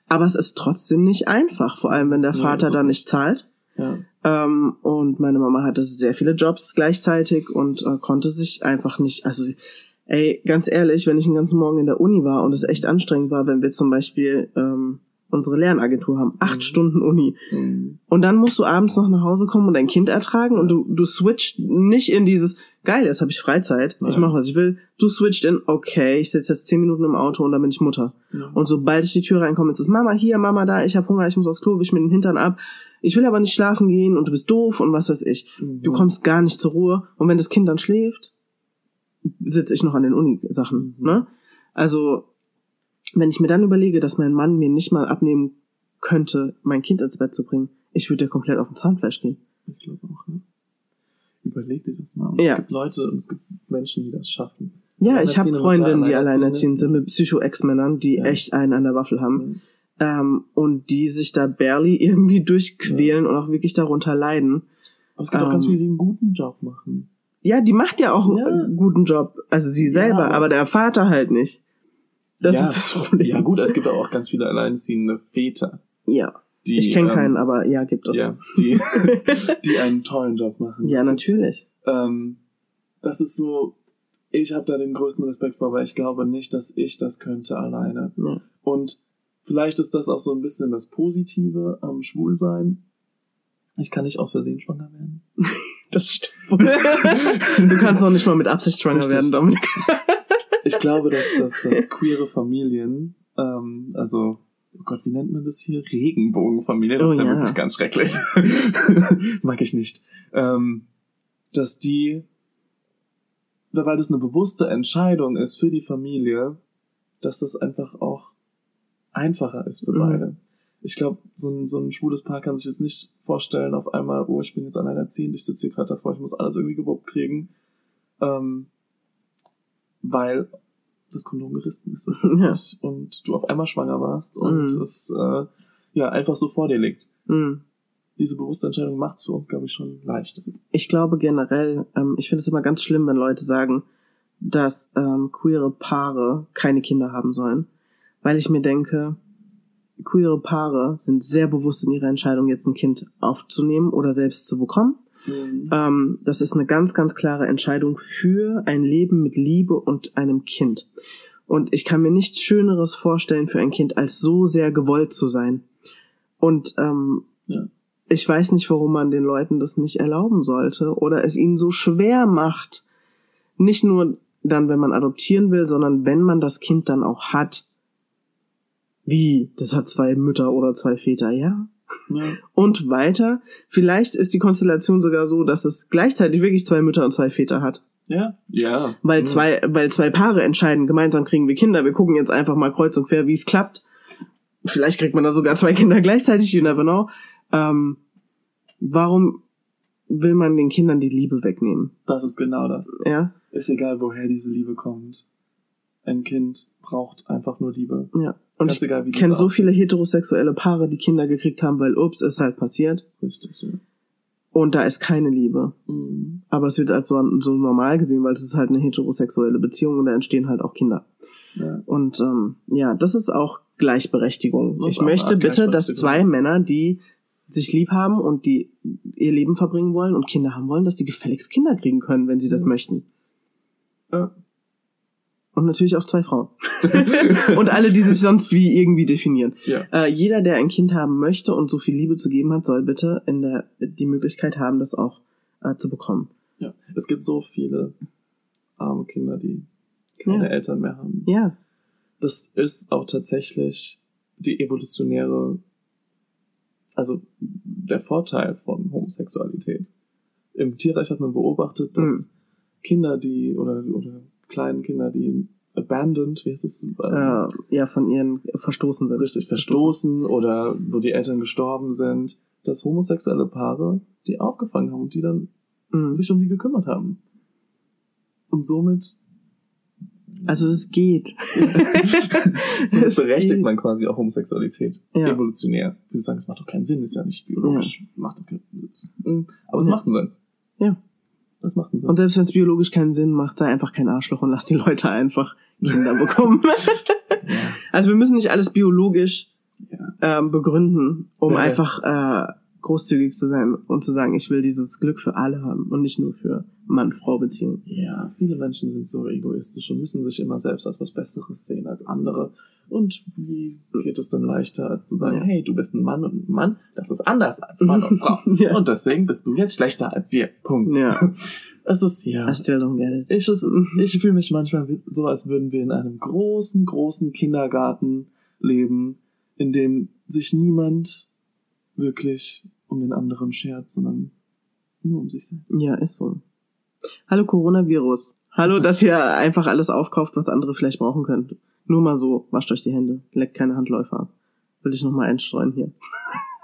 [SPEAKER 1] Aber es ist trotzdem nicht einfach, vor allem wenn der Vater
[SPEAKER 2] ist es
[SPEAKER 1] da
[SPEAKER 2] nicht.
[SPEAKER 1] nicht zahlt.
[SPEAKER 2] Ja.
[SPEAKER 1] Ähm, und meine Mama hatte sehr viele Jobs gleichzeitig und äh, konnte sich einfach nicht, also ey, ganz ehrlich, wenn ich den ganzen Morgen in der Uni war und es echt anstrengend war, wenn wir zum Beispiel ähm, unsere Lernagentur haben, acht
[SPEAKER 2] Mhm.
[SPEAKER 1] Stunden Uni.
[SPEAKER 2] Mhm.
[SPEAKER 1] Und dann musst du abends noch nach Hause kommen und dein Kind ertragen und du, du switcht nicht in dieses, geil, jetzt habe ich Freizeit, ich
[SPEAKER 2] Nein.
[SPEAKER 1] mache, was ich will. Du switcht in, okay, ich sitze jetzt zehn Minuten im Auto und dann bin ich Mutter.
[SPEAKER 2] Ja.
[SPEAKER 1] Und sobald ich die Tür reinkomme, ist es Mama hier, Mama da, ich habe Hunger, ich muss aufs Klo, wisch mir den Hintern ab. Ich will aber nicht schlafen gehen und du bist doof und was weiß ich. Du
[SPEAKER 2] Mhm.
[SPEAKER 1] kommst gar nicht zur Ruhe. Und wenn das Kind dann schläft, sitze ich noch an den Uni-Sachen.
[SPEAKER 2] Mhm.
[SPEAKER 1] Ne? Also, wenn ich mir dann überlege, dass mein Mann mir nicht mal abnehmen könnte, mein Kind ins Bett zu bringen, ich würde ja komplett auf dem Zahnfleisch gehen.
[SPEAKER 2] Ich glaube auch, ne? Überleg dir das mal. Und
[SPEAKER 1] Ja.
[SPEAKER 2] Es gibt Leute und es gibt Menschen, die das schaffen.
[SPEAKER 1] Ja, ich habe Freundinnen, die alleinerziehend sind mit Psycho-Ex-Männern, die
[SPEAKER 2] Ja.
[SPEAKER 1] echt einen an der Waffel haben.
[SPEAKER 2] Mhm.
[SPEAKER 1] Ähm, und die sich da barely irgendwie durchquälen und auch wirklich darunter leiden.
[SPEAKER 2] Aber es gibt auch ganz
[SPEAKER 1] Ähm,
[SPEAKER 2] viele, die einen guten Job machen.
[SPEAKER 1] Ja, die macht ja auch
[SPEAKER 2] Ja.
[SPEAKER 1] einen guten Job. Also sie
[SPEAKER 2] Ja,
[SPEAKER 1] selber,
[SPEAKER 2] aber-
[SPEAKER 1] aber der Vater halt nicht. Das
[SPEAKER 2] ja.
[SPEAKER 1] ist das Problem.
[SPEAKER 2] Ja gut, es gibt aber auch ganz viele alleinerziehende Väter.
[SPEAKER 1] Ja.
[SPEAKER 2] Die,
[SPEAKER 1] ich kenne
[SPEAKER 2] ähm,
[SPEAKER 1] keinen, aber ja, gibt es.
[SPEAKER 2] Ja, die, die einen tollen Job machen.
[SPEAKER 1] ja,
[SPEAKER 2] gibt,
[SPEAKER 1] natürlich.
[SPEAKER 2] Ähm, das ist so, ich habe da den größten Respekt vor, weil ich glaube nicht, dass ich das könnte alleine.
[SPEAKER 1] Ja.
[SPEAKER 2] Und vielleicht ist das auch so ein bisschen das Positive am Schwulsein. Ich kann nicht aus Versehen schwanger werden.
[SPEAKER 1] Das stimmt. du kannst noch nicht mal mit Absicht schwanger
[SPEAKER 2] Richtig.
[SPEAKER 1] werden, Dominik.
[SPEAKER 2] Ich glaube, dass, dass, dass queere Familien, ähm, also, oh Gott, wie nennt man das hier? Regenbogenfamilie, das
[SPEAKER 1] Oh
[SPEAKER 2] ist ja,
[SPEAKER 1] ja.
[SPEAKER 2] wirklich ganz schrecklich. Mag ich nicht. Ähm, dass die, weil das eine bewusste Entscheidung ist für die Familie, dass das einfach auch einfacher ist für
[SPEAKER 1] Mhm.
[SPEAKER 2] beide. Ich glaube, so ein, so ein schwules Paar kann sich das nicht vorstellen, auf einmal, oh, ich bin jetzt alleinerziehend, ich sitze hier gerade davor, ich muss alles irgendwie gewuppt kriegen. Ähm, weil das Kondom gerissen ist das
[SPEAKER 1] Ja.
[SPEAKER 2] nicht, und du auf einmal schwanger warst und
[SPEAKER 1] Mhm.
[SPEAKER 2] es äh, ja einfach so vor dir liegt.
[SPEAKER 1] Hm.
[SPEAKER 2] Diese bewusste Entscheidung macht es für uns, glaube ich, schon leichter.
[SPEAKER 1] Ich glaube generell, ähm, ich finde es immer ganz schlimm, wenn Leute sagen, dass ähm, queere Paare keine Kinder haben sollen. Weil ich mir denke, queere Paare sind sehr bewusst in ihrer Entscheidung, jetzt ein Kind aufzunehmen oder selbst zu bekommen. Ähm, das ist eine ganz, ganz klare Entscheidung für ein Leben mit Liebe und einem Kind. Und ich kann mir nichts Schöneres vorstellen für ein Kind, als so sehr gewollt zu sein. Und ähm,
[SPEAKER 2] Ja.
[SPEAKER 1] ich weiß nicht, warum man den Leuten das nicht erlauben sollte oder es ihnen so schwer macht. Nicht nur dann, wenn man adoptieren will, sondern wenn man das Kind dann auch hat. Wie? Das hat zwei Mütter oder zwei Väter, ja?
[SPEAKER 2] Ja.
[SPEAKER 1] Und weiter, vielleicht ist die Konstellation sogar so, dass es gleichzeitig wirklich zwei Mütter und zwei Väter hat.
[SPEAKER 2] Ja. Ja.
[SPEAKER 1] Weil zwei, weil zwei Paare entscheiden, gemeinsam kriegen wir Kinder. Wir gucken jetzt einfach mal kreuz und quer, wie es klappt. Vielleicht kriegt man da sogar zwei Kinder gleichzeitig, you never know. Ähm, warum will man den Kindern die Liebe wegnehmen?
[SPEAKER 2] Das ist genau das.
[SPEAKER 1] Ja,
[SPEAKER 2] Ist egal, woher diese Liebe kommt. Ein Kind braucht einfach nur Liebe.
[SPEAKER 1] ja. Und
[SPEAKER 2] Ganz
[SPEAKER 1] ich
[SPEAKER 2] egal, wie
[SPEAKER 1] kenne so viele heterosexuelle Paare, die Kinder gekriegt haben, weil ups, ist halt passiert.
[SPEAKER 2] Richtig, ja.
[SPEAKER 1] Und da ist keine Liebe.
[SPEAKER 2] Mhm.
[SPEAKER 1] Aber es wird als so, so normal gesehen, weil es ist halt eine heterosexuelle Beziehung und da entstehen halt auch Kinder.
[SPEAKER 2] ja.
[SPEAKER 1] Und ähm, ja, das ist auch Gleichberechtigung.
[SPEAKER 2] Das
[SPEAKER 1] ich möchte bitte, dass zwei Männer, die sich lieb haben und die ihr Leben verbringen wollen und Kinder haben wollen, dass die gefälligst Kinder kriegen können, wenn sie das
[SPEAKER 2] Mhm.
[SPEAKER 1] möchten.
[SPEAKER 2] Ja.
[SPEAKER 1] Und natürlich auch zwei Frauen. und alle, die sich sonst wie irgendwie definieren.
[SPEAKER 2] Ja.
[SPEAKER 1] Äh, jeder, der ein Kind haben möchte und so viel Liebe zu geben hat, soll bitte in der, die Möglichkeit haben, das auch äh, zu bekommen.
[SPEAKER 2] ja. Es gibt so viele arme Kinder, die keine
[SPEAKER 1] Ja.
[SPEAKER 2] Eltern mehr haben.
[SPEAKER 1] Ja,
[SPEAKER 2] Das ist auch tatsächlich die evolutionäre, also der Vorteil von Homosexualität. Im Tierreich hat man beobachtet, dass Kinder, die oder oder kleinen Kinder, die abandoned, wie heißt es? Ähm,
[SPEAKER 1] äh, ja, von ihren verstoßen sind.
[SPEAKER 2] richtig verstoßen oder wo die Eltern gestorben sind, dass homosexuelle Paare die aufgefangen haben und die dann
[SPEAKER 1] Mhm.
[SPEAKER 2] sich um die gekümmert haben. Und somit,
[SPEAKER 1] Also es geht.
[SPEAKER 2] somit
[SPEAKER 1] Es
[SPEAKER 2] berechtigt man quasi auch Homosexualität.
[SPEAKER 1] Ja.
[SPEAKER 2] Evolutionär. Ich würde sagen, es macht doch keinen Sinn, ist ja nicht biologisch. Macht doch keinen Sinn. Aber es
[SPEAKER 1] Ja.
[SPEAKER 2] macht einen Sinn.
[SPEAKER 1] Ja.
[SPEAKER 2] Das macht einen Sinn.
[SPEAKER 1] Und selbst wenn es biologisch keinen Sinn macht, sei einfach kein Arschloch und lass die Leute einfach Kinder bekommen.
[SPEAKER 2] ja.
[SPEAKER 1] also wir müssen nicht alles biologisch
[SPEAKER 2] Ja.
[SPEAKER 1] ähm, begründen, um
[SPEAKER 2] Ja.
[SPEAKER 1] einfach äh, großzügig zu sein und zu sagen, ich will dieses Glück für alle haben und nicht nur für Mann-Frau-Beziehungen.
[SPEAKER 2] Ja, viele Menschen sind so egoistisch und müssen sich immer selbst als was Besseres sehen als andere. Und wie geht es denn leichter, als zu sagen,
[SPEAKER 1] Ja.
[SPEAKER 2] hey, du bist ein Mann und ein Mann, das ist anders als Mann und Frau.
[SPEAKER 1] Ja.
[SPEAKER 2] Und deswegen bist du jetzt schlechter als wir. Punkt.
[SPEAKER 1] Ja,
[SPEAKER 2] Es ist, ja.
[SPEAKER 1] I still don't get it.
[SPEAKER 2] Ich, es ist, ich fühle mich manchmal so, als würden wir in einem großen, großen Kindergarten leben, in dem sich niemand wirklich um den anderen schert, sondern nur um sich selbst.
[SPEAKER 1] Ja, ist so. Hallo Coronavirus. Hallo, dass ihr einfach alles aufkauft, was andere vielleicht brauchen könnt. Nur mal so, wascht euch die Hände, leckt keine Handläufer ab. Will ich nochmal einstreuen hier.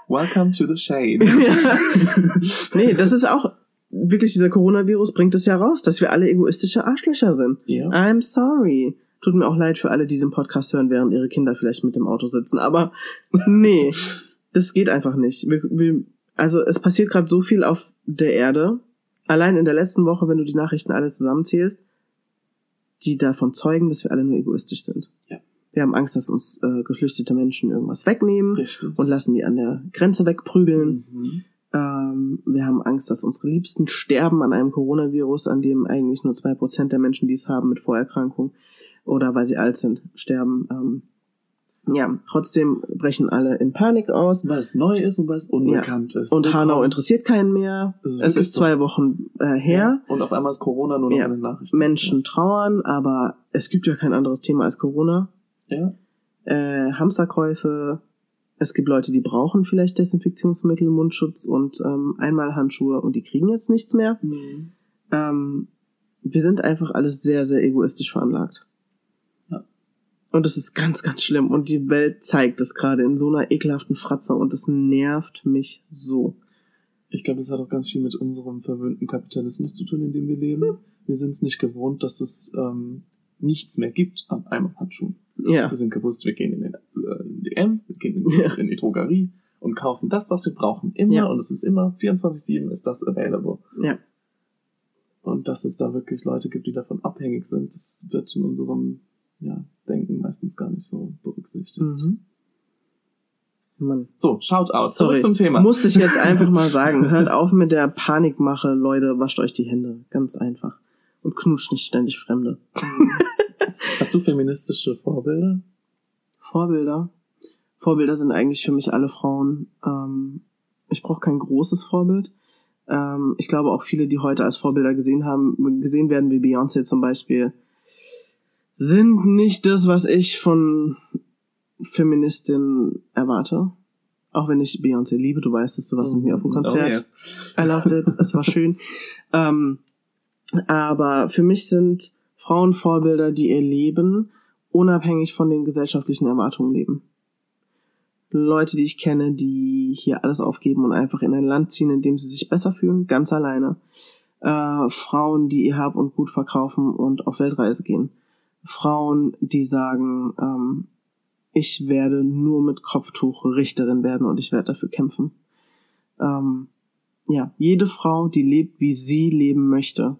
[SPEAKER 2] Welcome to the shade.
[SPEAKER 1] nee, das ist auch wirklich dieser Coronavirus bringt es ja raus, dass wir alle egoistische Arschlöcher sind.
[SPEAKER 2] ja.
[SPEAKER 1] I'm sorry. Tut mir auch leid für alle, die den Podcast hören, während ihre Kinder vielleicht mit dem Auto sitzen. Aber nee, das geht einfach nicht. Wir, wir, also es passiert gerade so viel auf der Erde. Allein in der letzten Woche, wenn du die Nachrichten alle zusammenzählst, die davon zeugen, dass wir alle nur egoistisch sind. Wir haben Angst, dass uns äh, geflüchtete Menschen irgendwas wegnehmen
[SPEAKER 2] Richtig.
[SPEAKER 1] und lassen die an der Grenze wegprügeln.
[SPEAKER 2] Mhm.
[SPEAKER 1] Ähm, wir haben Angst, dass unsere Liebsten sterben an einem Coronavirus, an dem eigentlich nur zwei Prozent der Menschen, die es haben mit Vorerkrankung oder weil sie alt sind, sterben. Ähm, ja, trotzdem brechen alle in Panik aus.
[SPEAKER 2] Weil es neu ist und weil es unbekannt ist.
[SPEAKER 1] Und
[SPEAKER 2] Wir
[SPEAKER 1] Hanau interessiert keinen mehr.
[SPEAKER 2] Das ist
[SPEAKER 1] es ist zwei Wochen äh, her.
[SPEAKER 2] Und auf einmal ist Corona nur noch
[SPEAKER 1] Ja.
[SPEAKER 2] eine Nachricht.
[SPEAKER 1] Menschen trauern, aber es gibt ja kein anderes Thema als Corona.
[SPEAKER 2] Ja.
[SPEAKER 1] Äh, Hamsterkäufe. Es gibt Leute, die brauchen vielleicht Desinfektionsmittel, Mundschutz und ähm, Einmalhandschuhe und die kriegen jetzt nichts mehr.
[SPEAKER 2] Mhm.
[SPEAKER 1] Ähm, wir sind einfach alles sehr, sehr egoistisch veranlagt. Und das ist ganz, ganz schlimm. Und die Welt zeigt es gerade in so einer ekelhaften Fratze und es nervt mich so.
[SPEAKER 2] Ich glaube, das hat auch ganz viel mit unserem verwöhnten Kapitalismus zu tun, in dem wir leben. Wir sind es nicht gewohnt, dass es ähm, nichts mehr gibt an Einmalhandschuhen.
[SPEAKER 1] Ja.
[SPEAKER 2] Wir sind gewusst, wir gehen in den äh, DM, wir gehen in,
[SPEAKER 1] Ja.
[SPEAKER 2] in die Drogerie und kaufen das, was wir brauchen. Immer
[SPEAKER 1] Ja.
[SPEAKER 2] und es ist immer 24-7 ist das available.
[SPEAKER 1] Ja.
[SPEAKER 2] Und dass es da wirklich Leute gibt, die davon abhängig sind, das wird in unserem ja, Denken meistens gar nicht so berücksichtigt.
[SPEAKER 1] Mhm. Mann.
[SPEAKER 2] So, shout out.
[SPEAKER 1] Sorry.
[SPEAKER 2] Zurück zum Thema.
[SPEAKER 1] Muss ich jetzt einfach mal sagen. Hört auf mit der Panikmache, Leute. Wascht euch die Hände. Ganz einfach. Und knutscht nicht ständig Fremde.
[SPEAKER 2] Hast du feministische Vorbilder?
[SPEAKER 1] Vorbilder. Vorbilder sind eigentlich für mich alle Frauen. Ähm, ich brauche kein großes Vorbild. Ähm, ich glaube auch viele, die heute als Vorbilder gesehen haben, gesehen werden, wie Beyoncé zum Beispiel, sind nicht das, was ich von Feministin erwarte. Auch wenn ich Beyoncé liebe, du weißt, dass du warst mit mir auf dem Konzert.
[SPEAKER 2] Oh, yes.
[SPEAKER 1] I loved it. Es war schön. Ähm, aber für mich sind Frauen Vorbilder, die ihr Leben unabhängig von den gesellschaftlichen Erwartungen leben. Leute, die ich kenne, die hier alles aufgeben und einfach in ein Land ziehen, in dem sie sich besser fühlen, ganz alleine. Äh, Frauen, die ihr Hab und Gut verkaufen und auf Weltreise gehen. Frauen, die sagen, ähm, ich werde nur mit Kopftuch Richterin werden und ich werde dafür kämpfen. Ähm, ja, jede Frau, die lebt, wie sie leben möchte.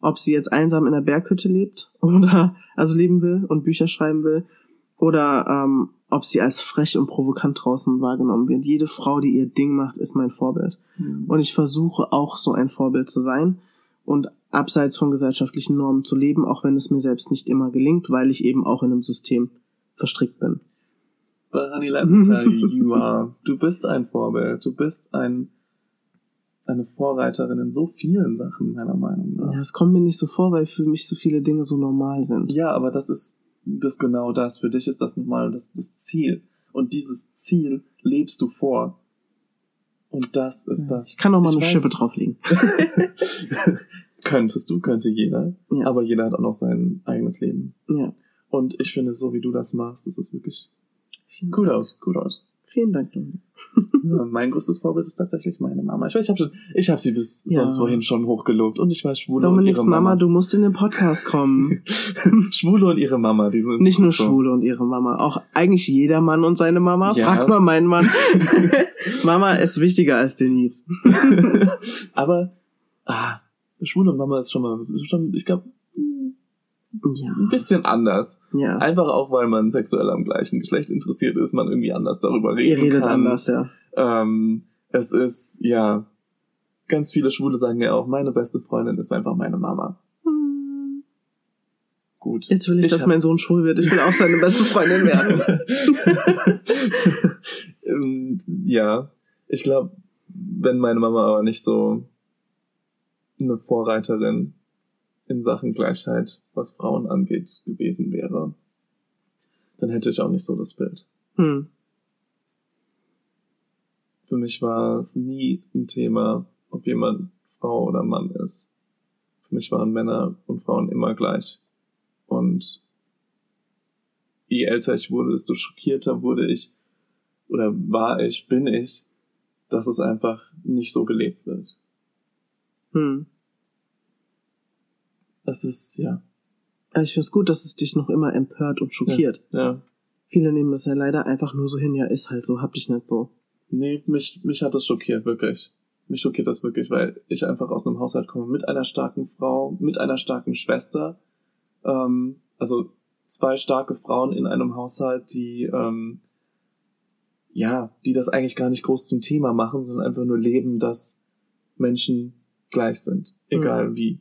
[SPEAKER 1] Ob sie jetzt einsam in der Berghütte lebt oder also leben will und Bücher schreiben will oder ähm, ob sie als frech und provokant draußen wahrgenommen wird. Jede Frau, die ihr Ding macht, ist mein Vorbild.
[SPEAKER 2] Mhm.
[SPEAKER 1] Und ich versuche auch so ein Vorbild zu sein und abseits von gesellschaftlichen Normen zu leben, auch wenn es mir selbst nicht immer gelingt, weil ich eben auch in einem System verstrickt bin.
[SPEAKER 2] You are. Du bist ein Vorbild. Du bist ein, eine Vorreiterin in so vielen Sachen, meiner Meinung nach.
[SPEAKER 1] Ja, es kommt mir nicht so vor, weil für mich so viele Dinge so normal sind.
[SPEAKER 2] Ja, aber das ist das genau das. Für dich ist das nochmal das, das Ziel. Und dieses Ziel lebst du vor. Und das ist das.
[SPEAKER 1] Ich kann auch mal
[SPEAKER 2] Ich
[SPEAKER 1] eine
[SPEAKER 2] weiß-
[SPEAKER 1] Schippe drauflegen.
[SPEAKER 2] Könntest du, könnte jeder.
[SPEAKER 1] Ja.
[SPEAKER 2] Aber jeder hat auch noch sein eigenes Leben.
[SPEAKER 1] Ja.
[SPEAKER 2] Und ich finde, so wie du das machst, ist wirklich Kudos, Kudos.
[SPEAKER 1] Vielen Dank, Dominik.
[SPEAKER 2] Ja, mein größtes Vorbild ist tatsächlich meine Mama. Ich weiß, ich habe hab sie bis
[SPEAKER 1] Ja.
[SPEAKER 2] sonst wohin schon hochgelobt. Und ich weiß, Schwule
[SPEAKER 1] Dominiks
[SPEAKER 2] und ihre
[SPEAKER 1] Mama,
[SPEAKER 2] Mama.
[SPEAKER 1] du musst in den Podcast kommen.
[SPEAKER 2] Schwule und ihre Mama, die sind
[SPEAKER 1] Nicht nur
[SPEAKER 2] so.
[SPEAKER 1] Schwule und ihre Mama, auch eigentlich jeder Mann und seine Mama.
[SPEAKER 2] Ja.
[SPEAKER 1] Frag mal meinen Mann. Mama ist wichtiger als Denise.
[SPEAKER 2] Aber ah, Schwule und Mama ist schon mal, schon, ich glaube,
[SPEAKER 1] Ja.
[SPEAKER 2] ein bisschen anders.
[SPEAKER 1] Ja.
[SPEAKER 2] Einfach auch, weil man sexuell am gleichen Geschlecht interessiert ist, man irgendwie anders darüber
[SPEAKER 1] Ihr
[SPEAKER 2] reden
[SPEAKER 1] redet
[SPEAKER 2] kann.
[SPEAKER 1] anders, ja.
[SPEAKER 2] Ähm, es ist, ja, ganz viele Schwule sagen ja auch, meine beste Freundin ist einfach meine Mama. Gut.
[SPEAKER 1] Jetzt will ich,
[SPEAKER 2] Ich
[SPEAKER 1] dass
[SPEAKER 2] hab-
[SPEAKER 1] mein Sohn schwul wird. Ich will auch seine beste Freundin werden.
[SPEAKER 2] ähm, ja, ich glaube, wenn meine Mama aber nicht so eine Vorreiterin in Sachen Gleichheit, was Frauen angeht, gewesen wäre, dann hätte ich auch nicht so das Bild.
[SPEAKER 1] Hm.
[SPEAKER 2] Für mich war es nie ein Thema, ob jemand Frau oder Mann ist. Für mich waren Männer und Frauen immer gleich. Und je älter ich wurde, desto schockierter wurde ich, oder war ich, bin ich, dass es einfach nicht so gelebt wird.
[SPEAKER 1] Hm.
[SPEAKER 2] Es ist, ja,
[SPEAKER 1] Aber ich finde es gut, dass es dich noch immer empört und schockiert.
[SPEAKER 2] ja.
[SPEAKER 1] Viele nehmen das ja leider einfach nur so hin, ja, ist halt so, hab dich nicht so.
[SPEAKER 2] Nee, mich, mich hat das schockiert, wirklich. Mich schockiert das wirklich, weil ich einfach aus einem Haushalt komme mit einer starken Frau, mit einer starken Schwester. Ähm, also zwei starke Frauen in einem Haushalt, die ähm, ja, die das eigentlich gar nicht groß zum Thema machen, sondern einfach nur leben, dass Menschen gleich sind, egal
[SPEAKER 1] Mhm.
[SPEAKER 2] wie.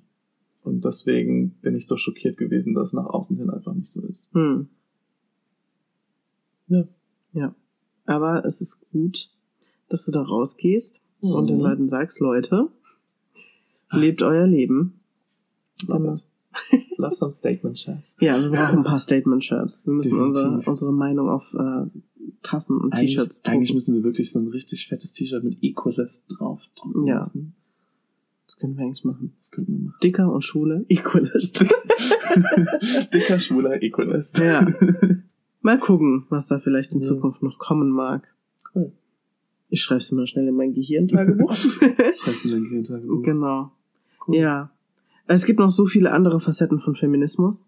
[SPEAKER 2] Und deswegen bin ich so schockiert gewesen, dass es nach außen hin einfach nicht so ist.
[SPEAKER 1] Hm.
[SPEAKER 2] Ja.
[SPEAKER 1] Ja. Aber es ist gut, dass du da rausgehst und den
[SPEAKER 2] Mhm.
[SPEAKER 1] Leuten sagst, Leute, lebt euer Leben.
[SPEAKER 2] Love
[SPEAKER 1] Genau.
[SPEAKER 2] it. Love some statement shots.
[SPEAKER 1] Ja, wir brauchen ein paar Statement-Shirts. Wir müssen unsere,
[SPEAKER 2] Definitiv.
[SPEAKER 1] unsere Meinung auf äh, Tassen und
[SPEAKER 2] Eigentlich,
[SPEAKER 1] T-Shirts
[SPEAKER 2] eigentlich
[SPEAKER 1] drucken.
[SPEAKER 2] müssen wir wirklich so ein richtig fettes T-Shirt mit Equalist drauf drucken
[SPEAKER 1] Ja.
[SPEAKER 2] lassen.
[SPEAKER 1] Das können wir eigentlich machen.
[SPEAKER 2] Das könnten wir machen.
[SPEAKER 1] Dicker und Schule, Equalist.
[SPEAKER 2] Dicker, schwuler Equalist.
[SPEAKER 1] Ja. Mal gucken, was da vielleicht in
[SPEAKER 2] Ja.
[SPEAKER 1] Zukunft noch kommen mag.
[SPEAKER 2] Cool.
[SPEAKER 1] Ich schreibe es mal schnell in mein Gehirntagebuch.
[SPEAKER 2] Schreibst du dein Gehirntagebuch?
[SPEAKER 1] genau.
[SPEAKER 2] Cool.
[SPEAKER 1] Ja. Es gibt noch so viele andere Facetten von Feminismus.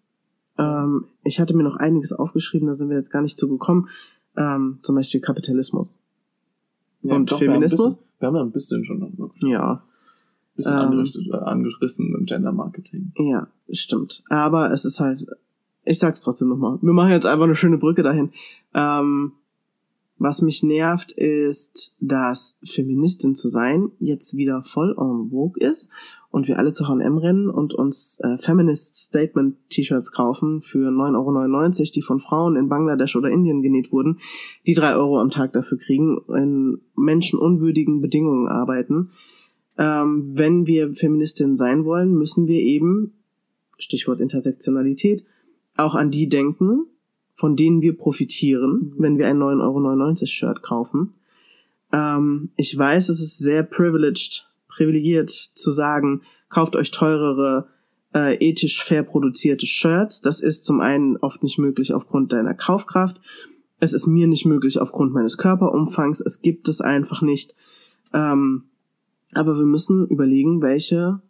[SPEAKER 1] Ähm, ich hatte mir noch einiges aufgeschrieben, da sind wir jetzt gar nicht zu gekommen. Ähm, zum Beispiel Kapitalismus. Und
[SPEAKER 2] wir haben ein
[SPEAKER 1] Feminismus?
[SPEAKER 2] bisschen- Wir haben ja ein bisschen schon noch
[SPEAKER 1] Ja,
[SPEAKER 2] bisschen
[SPEAKER 1] Ähm.
[SPEAKER 2] angerichtet, äh, angerissen im Gender Marketing.
[SPEAKER 1] ja, stimmt. Aber es ist halt, ich sag's trotzdem nochmal. Wir machen jetzt einfach eine schöne Brücke dahin. Ähm, was mich nervt, ist, dass Feministin zu sein jetzt wieder voll en vogue ist und wir alle zu H&M rennen und uns äh, Feminist Statement T-Shirts kaufen für 9,99 Euro, die von Frauen in Bangladesch oder Indien genäht wurden, die drei Euro am Tag dafür kriegen, in menschenunwürdigen Bedingungen arbeiten. Ähm, wenn wir Feministin sein wollen, müssen wir eben, Stichwort Intersektionalität, auch an die denken, von denen wir profitieren,
[SPEAKER 2] Mhm.
[SPEAKER 1] wenn wir ein 9,99 Euro Shirt kaufen. Ähm, ich weiß, es ist sehr privileged, privilegiert zu sagen, kauft euch teurere, äh, ethisch fair produzierte Shirts. Das ist zum einen oft nicht möglich aufgrund deiner Kaufkraft. Es ist mir nicht möglich aufgrund meines Körperumfangs. Es gibt es einfach nicht. Ähm, aber wir müssen überlegen, welche,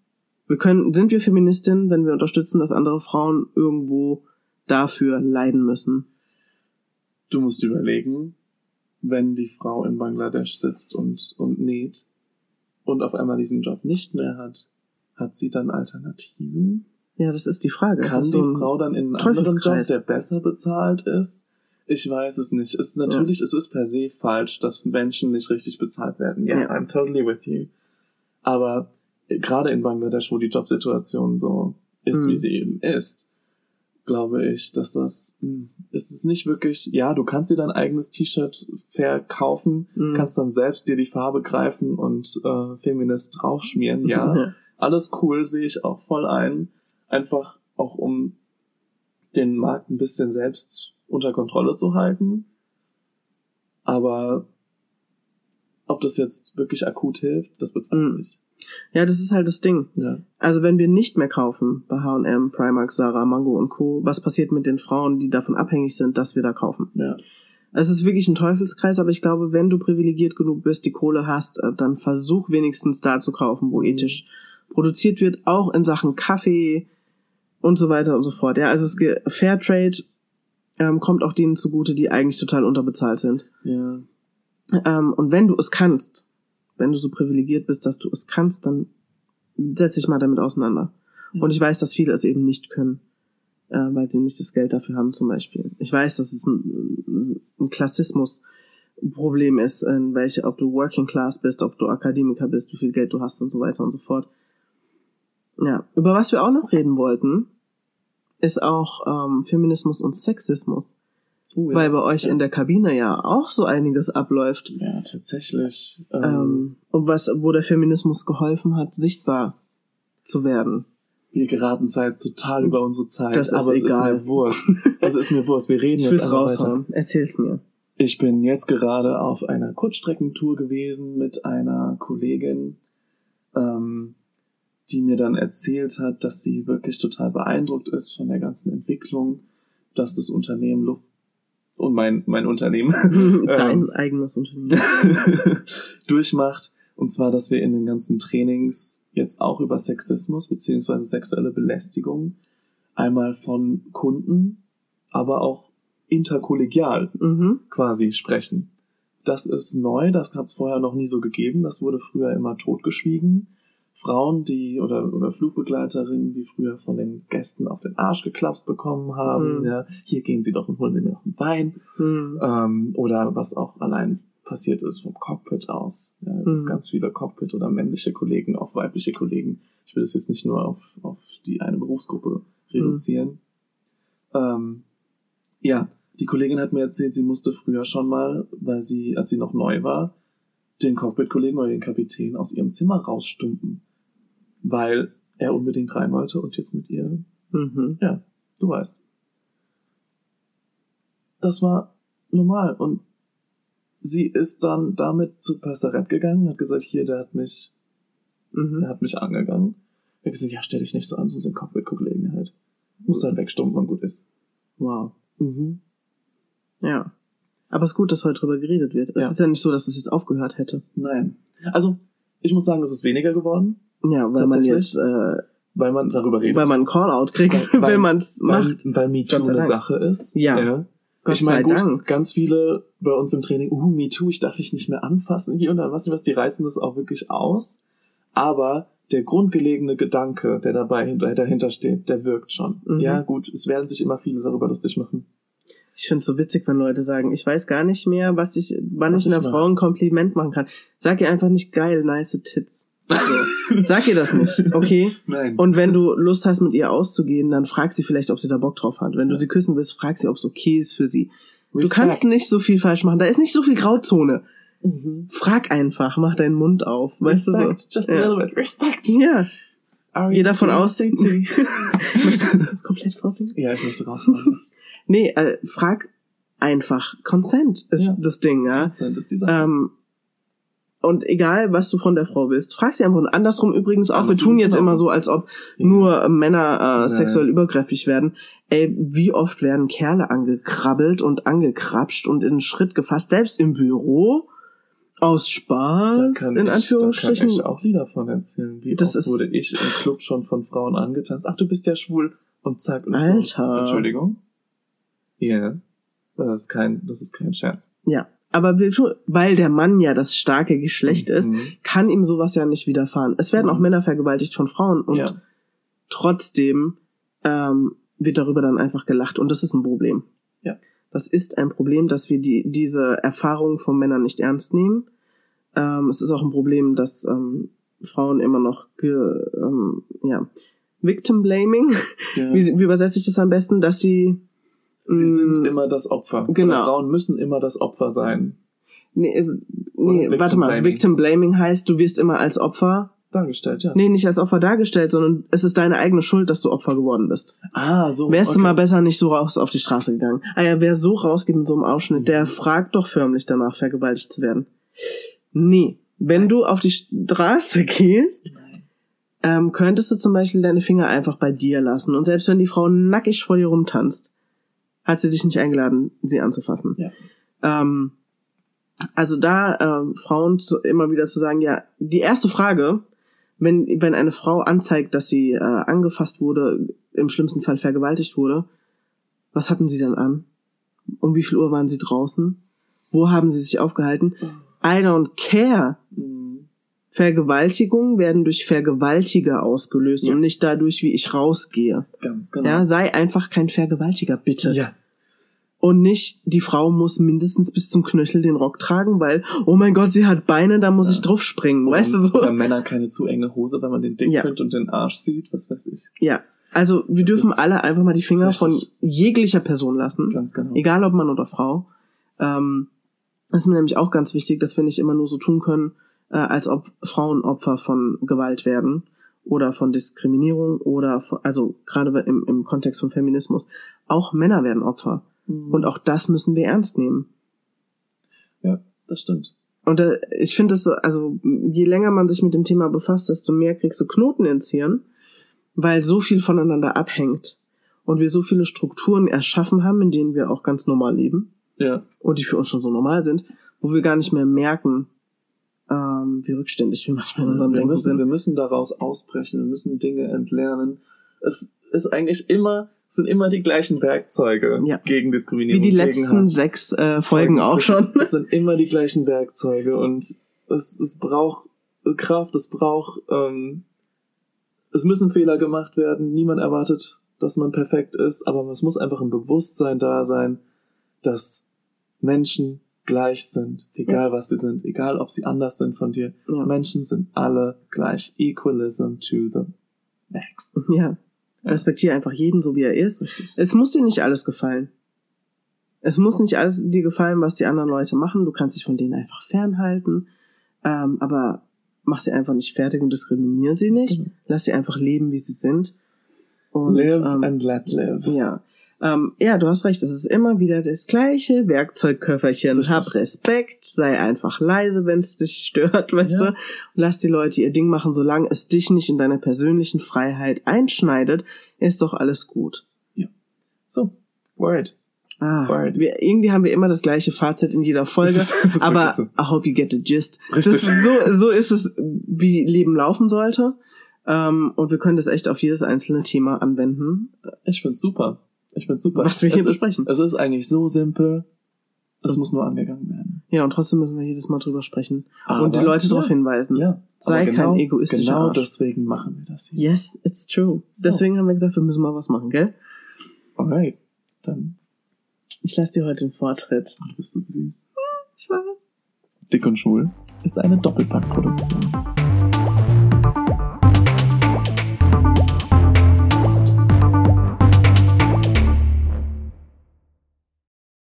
[SPEAKER 1] wir können, sind wir Feministinnen, wenn wir unterstützen, dass andere Frauen irgendwo dafür leiden müssen.
[SPEAKER 2] Du musst überlegen, wenn die Frau in Bangladesch sitzt und, und näht und auf einmal diesen Job nicht mehr hat, hat sie dann Alternativen?
[SPEAKER 1] Ja, das ist die Frage.
[SPEAKER 2] Kann die
[SPEAKER 1] so
[SPEAKER 2] Frau dann in einen anderen Job, der besser bezahlt ist? Ich weiß es nicht. Es ist natürlich, es ist per se falsch, dass Menschen nicht richtig bezahlt werden. Ja,
[SPEAKER 1] Ja.
[SPEAKER 2] I'm totally with you. Aber gerade in Bangladesch, wo die Jobsituation so ist,
[SPEAKER 1] Mhm.
[SPEAKER 2] wie sie eben ist, glaube ich, dass das mh, ist es nicht wirklich. Ja, du kannst dir dein eigenes T-Shirt verkaufen,
[SPEAKER 1] Mhm.
[SPEAKER 2] kannst dann selbst dir die Farbe greifen und äh, Feminist draufschmieren. Ja, alles cool, sehe ich auch voll ein. Einfach auch um den Markt ein bisschen selbst unter Kontrolle zu halten. Aber ob das jetzt wirklich akut hilft, das bezweifle
[SPEAKER 1] Mhm.
[SPEAKER 2] ich.
[SPEAKER 1] Ja, das ist halt das Ding.
[SPEAKER 2] Ja.
[SPEAKER 1] Also wenn wir nicht mehr kaufen bei H&M, Primark, Sarah, Mango und Co., was passiert mit den Frauen, die davon abhängig sind, dass wir da kaufen?
[SPEAKER 2] Ja.
[SPEAKER 1] Es ist wirklich ein Teufelskreis, aber ich glaube, wenn du privilegiert genug bist, die Kohle hast, äh, dann versuch wenigstens da zu kaufen, wo
[SPEAKER 2] Mhm.
[SPEAKER 1] ethisch produziert wird, auch in Sachen Kaffee und so weiter und so fort. Ja, also es Fairtrade ähm, kommt auch denen zugute, die eigentlich total unterbezahlt sind.
[SPEAKER 2] Ja.
[SPEAKER 1] Ähm, und wenn du es kannst, wenn du so privilegiert bist, dass du es kannst, dann setz dich mal damit auseinander.
[SPEAKER 2] Ja.
[SPEAKER 1] Und ich weiß, dass viele es eben nicht können, äh, weil sie nicht das Geld dafür haben zum Beispiel. Ich weiß, dass es ein, ein Klassismus-Problem ist, in welche, ob du Working Class bist, ob du Akademiker bist, wie viel Geld du hast und so weiter und so fort. Ja, über was wir auch noch reden wollten, ist auch ähm, Feminismus und Sexismus.
[SPEAKER 2] Ja.
[SPEAKER 1] Weil bei euch
[SPEAKER 2] ja.
[SPEAKER 1] in der Kabine ja auch so einiges abläuft.
[SPEAKER 2] Ja, tatsächlich. Ähm,
[SPEAKER 1] Ähm, und was, wo der Feminismus geholfen hat, sichtbar zu werden.
[SPEAKER 2] wir geraten zwar jetzt total über unsere Zeit,
[SPEAKER 1] Das ist
[SPEAKER 2] aber es
[SPEAKER 1] egal.
[SPEAKER 2] ist mir Wurst. Es ist mir Wurst. Wir reden
[SPEAKER 1] Ich
[SPEAKER 2] jetzt einfach weiter.
[SPEAKER 1] Erzähl's mir.
[SPEAKER 2] Ich bin jetzt gerade auf einer Kurzstreckentour gewesen mit einer Kollegin, ähm, die mir dann erzählt hat, dass sie wirklich total beeindruckt ist von der ganzen Entwicklung, dass das Unternehmen Luft und mein, mein Unternehmen
[SPEAKER 1] Dein
[SPEAKER 2] ähm,
[SPEAKER 1] eigenes Unternehmen.
[SPEAKER 2] durchmacht. Und zwar, dass wir in den ganzen Trainings jetzt auch über Sexismus beziehungsweise sexuelle Belästigung einmal von Kunden, aber auch interkollegial
[SPEAKER 1] Mhm.
[SPEAKER 2] quasi sprechen. Das ist neu, das hat es vorher noch nie so gegeben. Das wurde früher immer totgeschwiegen Frauen, die oder, oder Flugbegleiterinnen, die früher von den Gästen auf den Arsch geklapst bekommen haben.
[SPEAKER 1] Mhm.
[SPEAKER 2] Ja, hier gehen sie doch und holen sie mir noch einen Wein.
[SPEAKER 1] Hm.
[SPEAKER 2] Ähm, oder was auch allein passiert ist vom Cockpit aus. Ja, dass
[SPEAKER 1] Mhm.
[SPEAKER 2] ganz viele Cockpit- oder männliche Kollegen auf weibliche Kollegen. Ich will das jetzt nicht nur auf, auf die eine Berufsgruppe reduzieren. Ähm, ja, die Kollegin hat mir erzählt, sie musste früher schon mal, weil sie, als sie noch neu war, den Cockpit-Kollegen oder den Kapitän aus ihrem Zimmer rausstumpen. Weil er unbedingt rein wollte und jetzt mit ihr
[SPEAKER 1] Mhm.
[SPEAKER 2] ja, du weißt. Das war normal. Und sie ist dann damit zu Passerett gegangen und hat gesagt, hier, der hat mich, der
[SPEAKER 1] Mhm.
[SPEAKER 2] hat mich angegangen. Er hat gesagt, ja, stell dich nicht so an, so sind Cockpit-Kollegen halt. Muss dann wegstumpen und gut ist.
[SPEAKER 1] Wow.
[SPEAKER 2] Mhm.
[SPEAKER 1] Ja. Aber es ist gut, dass heute drüber geredet wird. Es
[SPEAKER 2] Ja.
[SPEAKER 1] ist ja nicht so, dass es jetzt aufgehört hätte.
[SPEAKER 2] Nein. Also, ich muss sagen, es ist weniger geworden,
[SPEAKER 1] Ja, weil man jetzt, äh,
[SPEAKER 2] weil man darüber redet.
[SPEAKER 1] weil man einen Call-out kriegt,
[SPEAKER 2] Weil-
[SPEAKER 1] wenn man es macht.
[SPEAKER 2] weil MeToo eine
[SPEAKER 1] Dank.
[SPEAKER 2] Sache ist.
[SPEAKER 1] Ja. Gott
[SPEAKER 2] ich meine, gut,
[SPEAKER 1] Dank.
[SPEAKER 2] ganz viele bei uns im Training, uh, MeToo, ich darf dich nicht mehr anfassen hier und dann, was nicht was, die reizen das auch wirklich aus. Aber der grundgelegene Gedanke, der dabei hinter, dahinter steht, der wirkt schon.
[SPEAKER 1] Mhm.
[SPEAKER 2] Ja, gut, es werden sich immer viele darüber lustig machen.
[SPEAKER 1] Ich finde es so witzig, wenn Leute sagen, ich weiß gar nicht mehr, was ich, wann
[SPEAKER 2] Was
[SPEAKER 1] ich einer
[SPEAKER 2] ich
[SPEAKER 1] Frau ein Kompliment machen kann. Sag ihr einfach nicht geil, nice tits. So. Sag ihr das nicht, okay?
[SPEAKER 2] Nein.
[SPEAKER 1] Und wenn du Lust hast, mit ihr auszugehen, dann frag sie vielleicht, ob sie da Bock drauf hat. Wenn du sie küssen willst, frag sie, ob es okay ist für sie. Du kannst nicht so viel falsch machen. Da ist nicht so viel Grauzone.
[SPEAKER 2] Mhm.
[SPEAKER 1] Frag einfach, mach deinen Mund auf. Weißt
[SPEAKER 2] Respect,
[SPEAKER 1] du
[SPEAKER 2] just
[SPEAKER 1] so?
[SPEAKER 2] a
[SPEAKER 1] Ja.
[SPEAKER 2] little bit. Respect.
[SPEAKER 1] Ja,
[SPEAKER 2] Are
[SPEAKER 1] geh davon aus. Möchtest du das komplett vorsingen?
[SPEAKER 2] ja, ich möchte raushauen.
[SPEAKER 1] Nee, äh, frag einfach. Consent ist
[SPEAKER 2] Ja.
[SPEAKER 1] das Ding, ja.
[SPEAKER 2] Consent ist die Sache.
[SPEAKER 1] Ähm, und egal, was du von der Frau willst, frag sie einfach. Und andersrum übrigens auch.
[SPEAKER 2] Andersrum
[SPEAKER 1] wir tun jetzt immer so, als ob
[SPEAKER 2] Ja.
[SPEAKER 1] nur äh, Männer äh,
[SPEAKER 2] Ja.
[SPEAKER 1] sexuell übergriffig werden. Ey, wie oft werden Kerle angekrabbelt und angekrapscht und in Schritt gefasst, selbst im Büro, aus Spaß, in
[SPEAKER 2] ich,
[SPEAKER 1] Anführungsstrichen.
[SPEAKER 2] da kann ich auch Lieder von erzählen. Wie
[SPEAKER 1] Das
[SPEAKER 2] oft
[SPEAKER 1] ist-
[SPEAKER 2] wurde ich im Club schon von Frauen angetanzt. Ach, du bist ja schwul. Und zack. Und ich So,
[SPEAKER 1] Alter.
[SPEAKER 2] Entschuldigung. Ja. Das ist kein, das ist kein Scherz.
[SPEAKER 1] Ja. Aber weil der Mann ja das starke Geschlecht ist,
[SPEAKER 2] Mhm.
[SPEAKER 1] kann ihm sowas ja nicht widerfahren. Es werden auch
[SPEAKER 2] Mhm.
[SPEAKER 1] Männer vergewaltigt von Frauen und
[SPEAKER 2] ja.
[SPEAKER 1] trotzdem ähm, wird darüber dann einfach gelacht und das ist ein Problem.
[SPEAKER 2] Ja.
[SPEAKER 1] Das ist ein Problem, dass wir die, diese Erfahrung von Männern nicht ernst nehmen. Ähm, es ist auch ein Problem, dass ähm, Frauen immer noch ge, ähm, ja, Victim Blaming,
[SPEAKER 2] ja.
[SPEAKER 1] wie, wie übersetze ich das am besten, dass sie
[SPEAKER 2] Sie sind
[SPEAKER 1] Mm,
[SPEAKER 2] immer das Opfer.
[SPEAKER 1] genau.
[SPEAKER 2] Oder Frauen müssen immer das Opfer sein.
[SPEAKER 1] Nee, äh, nee warte mal.
[SPEAKER 2] Blaming.
[SPEAKER 1] Victim Blaming heißt, du wirst immer als Opfer,
[SPEAKER 2] Dargestellt, ja.
[SPEAKER 1] nee, nicht als Opfer dargestellt, sondern es ist deine eigene Schuld, dass du Opfer geworden bist.
[SPEAKER 2] Ah, so.
[SPEAKER 1] Wärst du
[SPEAKER 2] okay.
[SPEAKER 1] mal besser nicht so raus auf die Straße gegangen. Ah ja, wer so rausgeht mit so einem Ausschnitt, der fragt doch förmlich danach, vergewaltigt zu werden. Nee, wenn du auf die Straße gehst, ähm, könntest du zum Beispiel deine Finger einfach bei dir lassen. Und selbst wenn die Frau nackig vor dir rumtanzt, hat sie dich nicht eingeladen, sie anzufassen.
[SPEAKER 2] Ja.
[SPEAKER 1] Ähm, also da ähm, Frauen zu, immer wieder zu sagen, ja, die erste Frage, wenn, wenn eine Frau anzeigt, dass sie äh, angefasst wurde, im schlimmsten Fall vergewaltigt wurde, was hatten sie denn an? Um wie viel Uhr waren sie draußen? Wo haben sie sich aufgehalten? I don't care. Vergewaltigungen werden durch Vergewaltiger ausgelöst
[SPEAKER 2] Ja.
[SPEAKER 1] und nicht dadurch, wie ich rausgehe.
[SPEAKER 2] Ganz genau.
[SPEAKER 1] Ja, sei einfach kein Vergewaltiger, bitte.
[SPEAKER 2] ja.
[SPEAKER 1] Und nicht, die Frau muss mindestens bis zum Knöchel den Rock tragen, weil, oh mein Gott, sie hat Beine, da muss
[SPEAKER 2] Ja.
[SPEAKER 1] ich drauf springen, weißt du so?
[SPEAKER 2] oder Männer keine zu enge Hose, wenn man den
[SPEAKER 1] Ja.
[SPEAKER 2] Dickprint und den Arsch sieht, was weiß ich.
[SPEAKER 1] Ja. Also, wir
[SPEAKER 2] Das
[SPEAKER 1] dürfen alle einfach mal die Finger
[SPEAKER 2] richtig.
[SPEAKER 1] von jeglicher Person lassen.
[SPEAKER 2] Ganz genau.
[SPEAKER 1] Egal ob Mann oder Frau. Ähm, das ist mir nämlich auch ganz wichtig, dass wir nicht immer nur so tun können, äh, als ob Frauen Opfer von Gewalt werden oder von Diskriminierung oder von, also gerade im, im Kontext von Feminismus. Auch Männer werden Opfer.
[SPEAKER 2] Mhm.
[SPEAKER 1] Und auch das müssen wir ernst nehmen.
[SPEAKER 2] Ja, das stimmt.
[SPEAKER 1] Und äh, ich finde es, also je länger man sich mit dem Thema befasst, desto mehr kriegst du Knoten ins Hirn, weil so viel voneinander abhängt. Und wir so viele Strukturen erschaffen haben, in denen wir auch ganz normal leben
[SPEAKER 2] Ja.
[SPEAKER 1] und die für uns schon so normal sind, wo wir gar nicht mehr merken, ähm, wie rückständig wir manchmal in unserem Denken
[SPEAKER 2] müssen,
[SPEAKER 1] sind.
[SPEAKER 2] wir müssen daraus ausbrechen, wir müssen Dinge entlernen. Es ist eigentlich immer, sind immer die gleichen Werkzeuge
[SPEAKER 1] Ja.
[SPEAKER 2] gegen
[SPEAKER 1] Wie
[SPEAKER 2] Diskriminierung.
[SPEAKER 1] die
[SPEAKER 2] gegen
[SPEAKER 1] letzten sechs äh, Folgen auch schon.
[SPEAKER 2] Es sind immer die gleichen Werkzeuge und es, es braucht, Kraft, es braucht, ähm, es müssen Fehler gemacht werden. Niemand erwartet, dass man perfekt ist, aber es muss einfach ein Bewusstsein da sein, dass Menschen gleich sind, egal was sie sind, egal ob sie anders sind von dir.
[SPEAKER 1] Ja.
[SPEAKER 2] Menschen sind alle gleich. Equalism to the max.
[SPEAKER 1] Ja. Respektiere einfach jeden, so wie er ist.
[SPEAKER 2] Richtig.
[SPEAKER 1] Es muss dir nicht alles gefallen. Es muss nicht alles dir gefallen, was die anderen Leute machen. Du kannst dich von denen einfach fernhalten. Ähm, aber mach sie einfach nicht fertig und diskriminiere sie nicht. Lass sie einfach leben, wie sie sind. Und,
[SPEAKER 2] Live
[SPEAKER 1] ähm,
[SPEAKER 2] and let live.
[SPEAKER 1] Ja. Ähm, ja, du hast recht, es ist immer wieder das gleiche Werkzeugköfferchen.
[SPEAKER 2] Richtig.
[SPEAKER 1] Hab Respekt, sei einfach leise, wenn es dich stört, weißt
[SPEAKER 2] Ja.
[SPEAKER 1] du. Lass die Leute ihr Ding machen, solange es dich nicht in deiner persönlichen Freiheit einschneidet, ist doch alles gut.
[SPEAKER 2] So, word.
[SPEAKER 1] Ah,
[SPEAKER 2] Word.
[SPEAKER 1] wir, irgendwie haben wir immer das gleiche Fazit in jeder Folge,
[SPEAKER 2] Das ist- das ist
[SPEAKER 1] aber
[SPEAKER 2] so.
[SPEAKER 1] I hope you get the gist.
[SPEAKER 2] Richtig.
[SPEAKER 1] Ist so, so ist es, wie Leben laufen sollte. Ähm, und wir können das echt auf jedes einzelne Thema anwenden.
[SPEAKER 2] Ich find's super. Ich find's super.
[SPEAKER 1] Was wir hier
[SPEAKER 2] es ist,
[SPEAKER 1] besprechen.
[SPEAKER 2] Es ist eigentlich so simpel. Es muss nur angegangen werden.
[SPEAKER 1] Ja, und trotzdem müssen wir jedes Mal drüber sprechen
[SPEAKER 2] Aber-
[SPEAKER 1] und die Leute darauf
[SPEAKER 2] ja.
[SPEAKER 1] hinweisen.
[SPEAKER 2] Ja.
[SPEAKER 1] Sei
[SPEAKER 2] aber
[SPEAKER 1] kein egoistischer
[SPEAKER 2] Genau
[SPEAKER 1] Arsch.
[SPEAKER 2] deswegen machen wir das hier.
[SPEAKER 1] Yes, it's true.
[SPEAKER 2] So.
[SPEAKER 1] Deswegen haben wir gesagt, wir müssen mal was machen, gell?
[SPEAKER 2] Alright. Dann
[SPEAKER 1] Ich lasse dir heute den Vortritt.
[SPEAKER 2] bist du süß.
[SPEAKER 1] Ich weiß.
[SPEAKER 2] Dick und Schwul ist eine Doppelpackproduktion.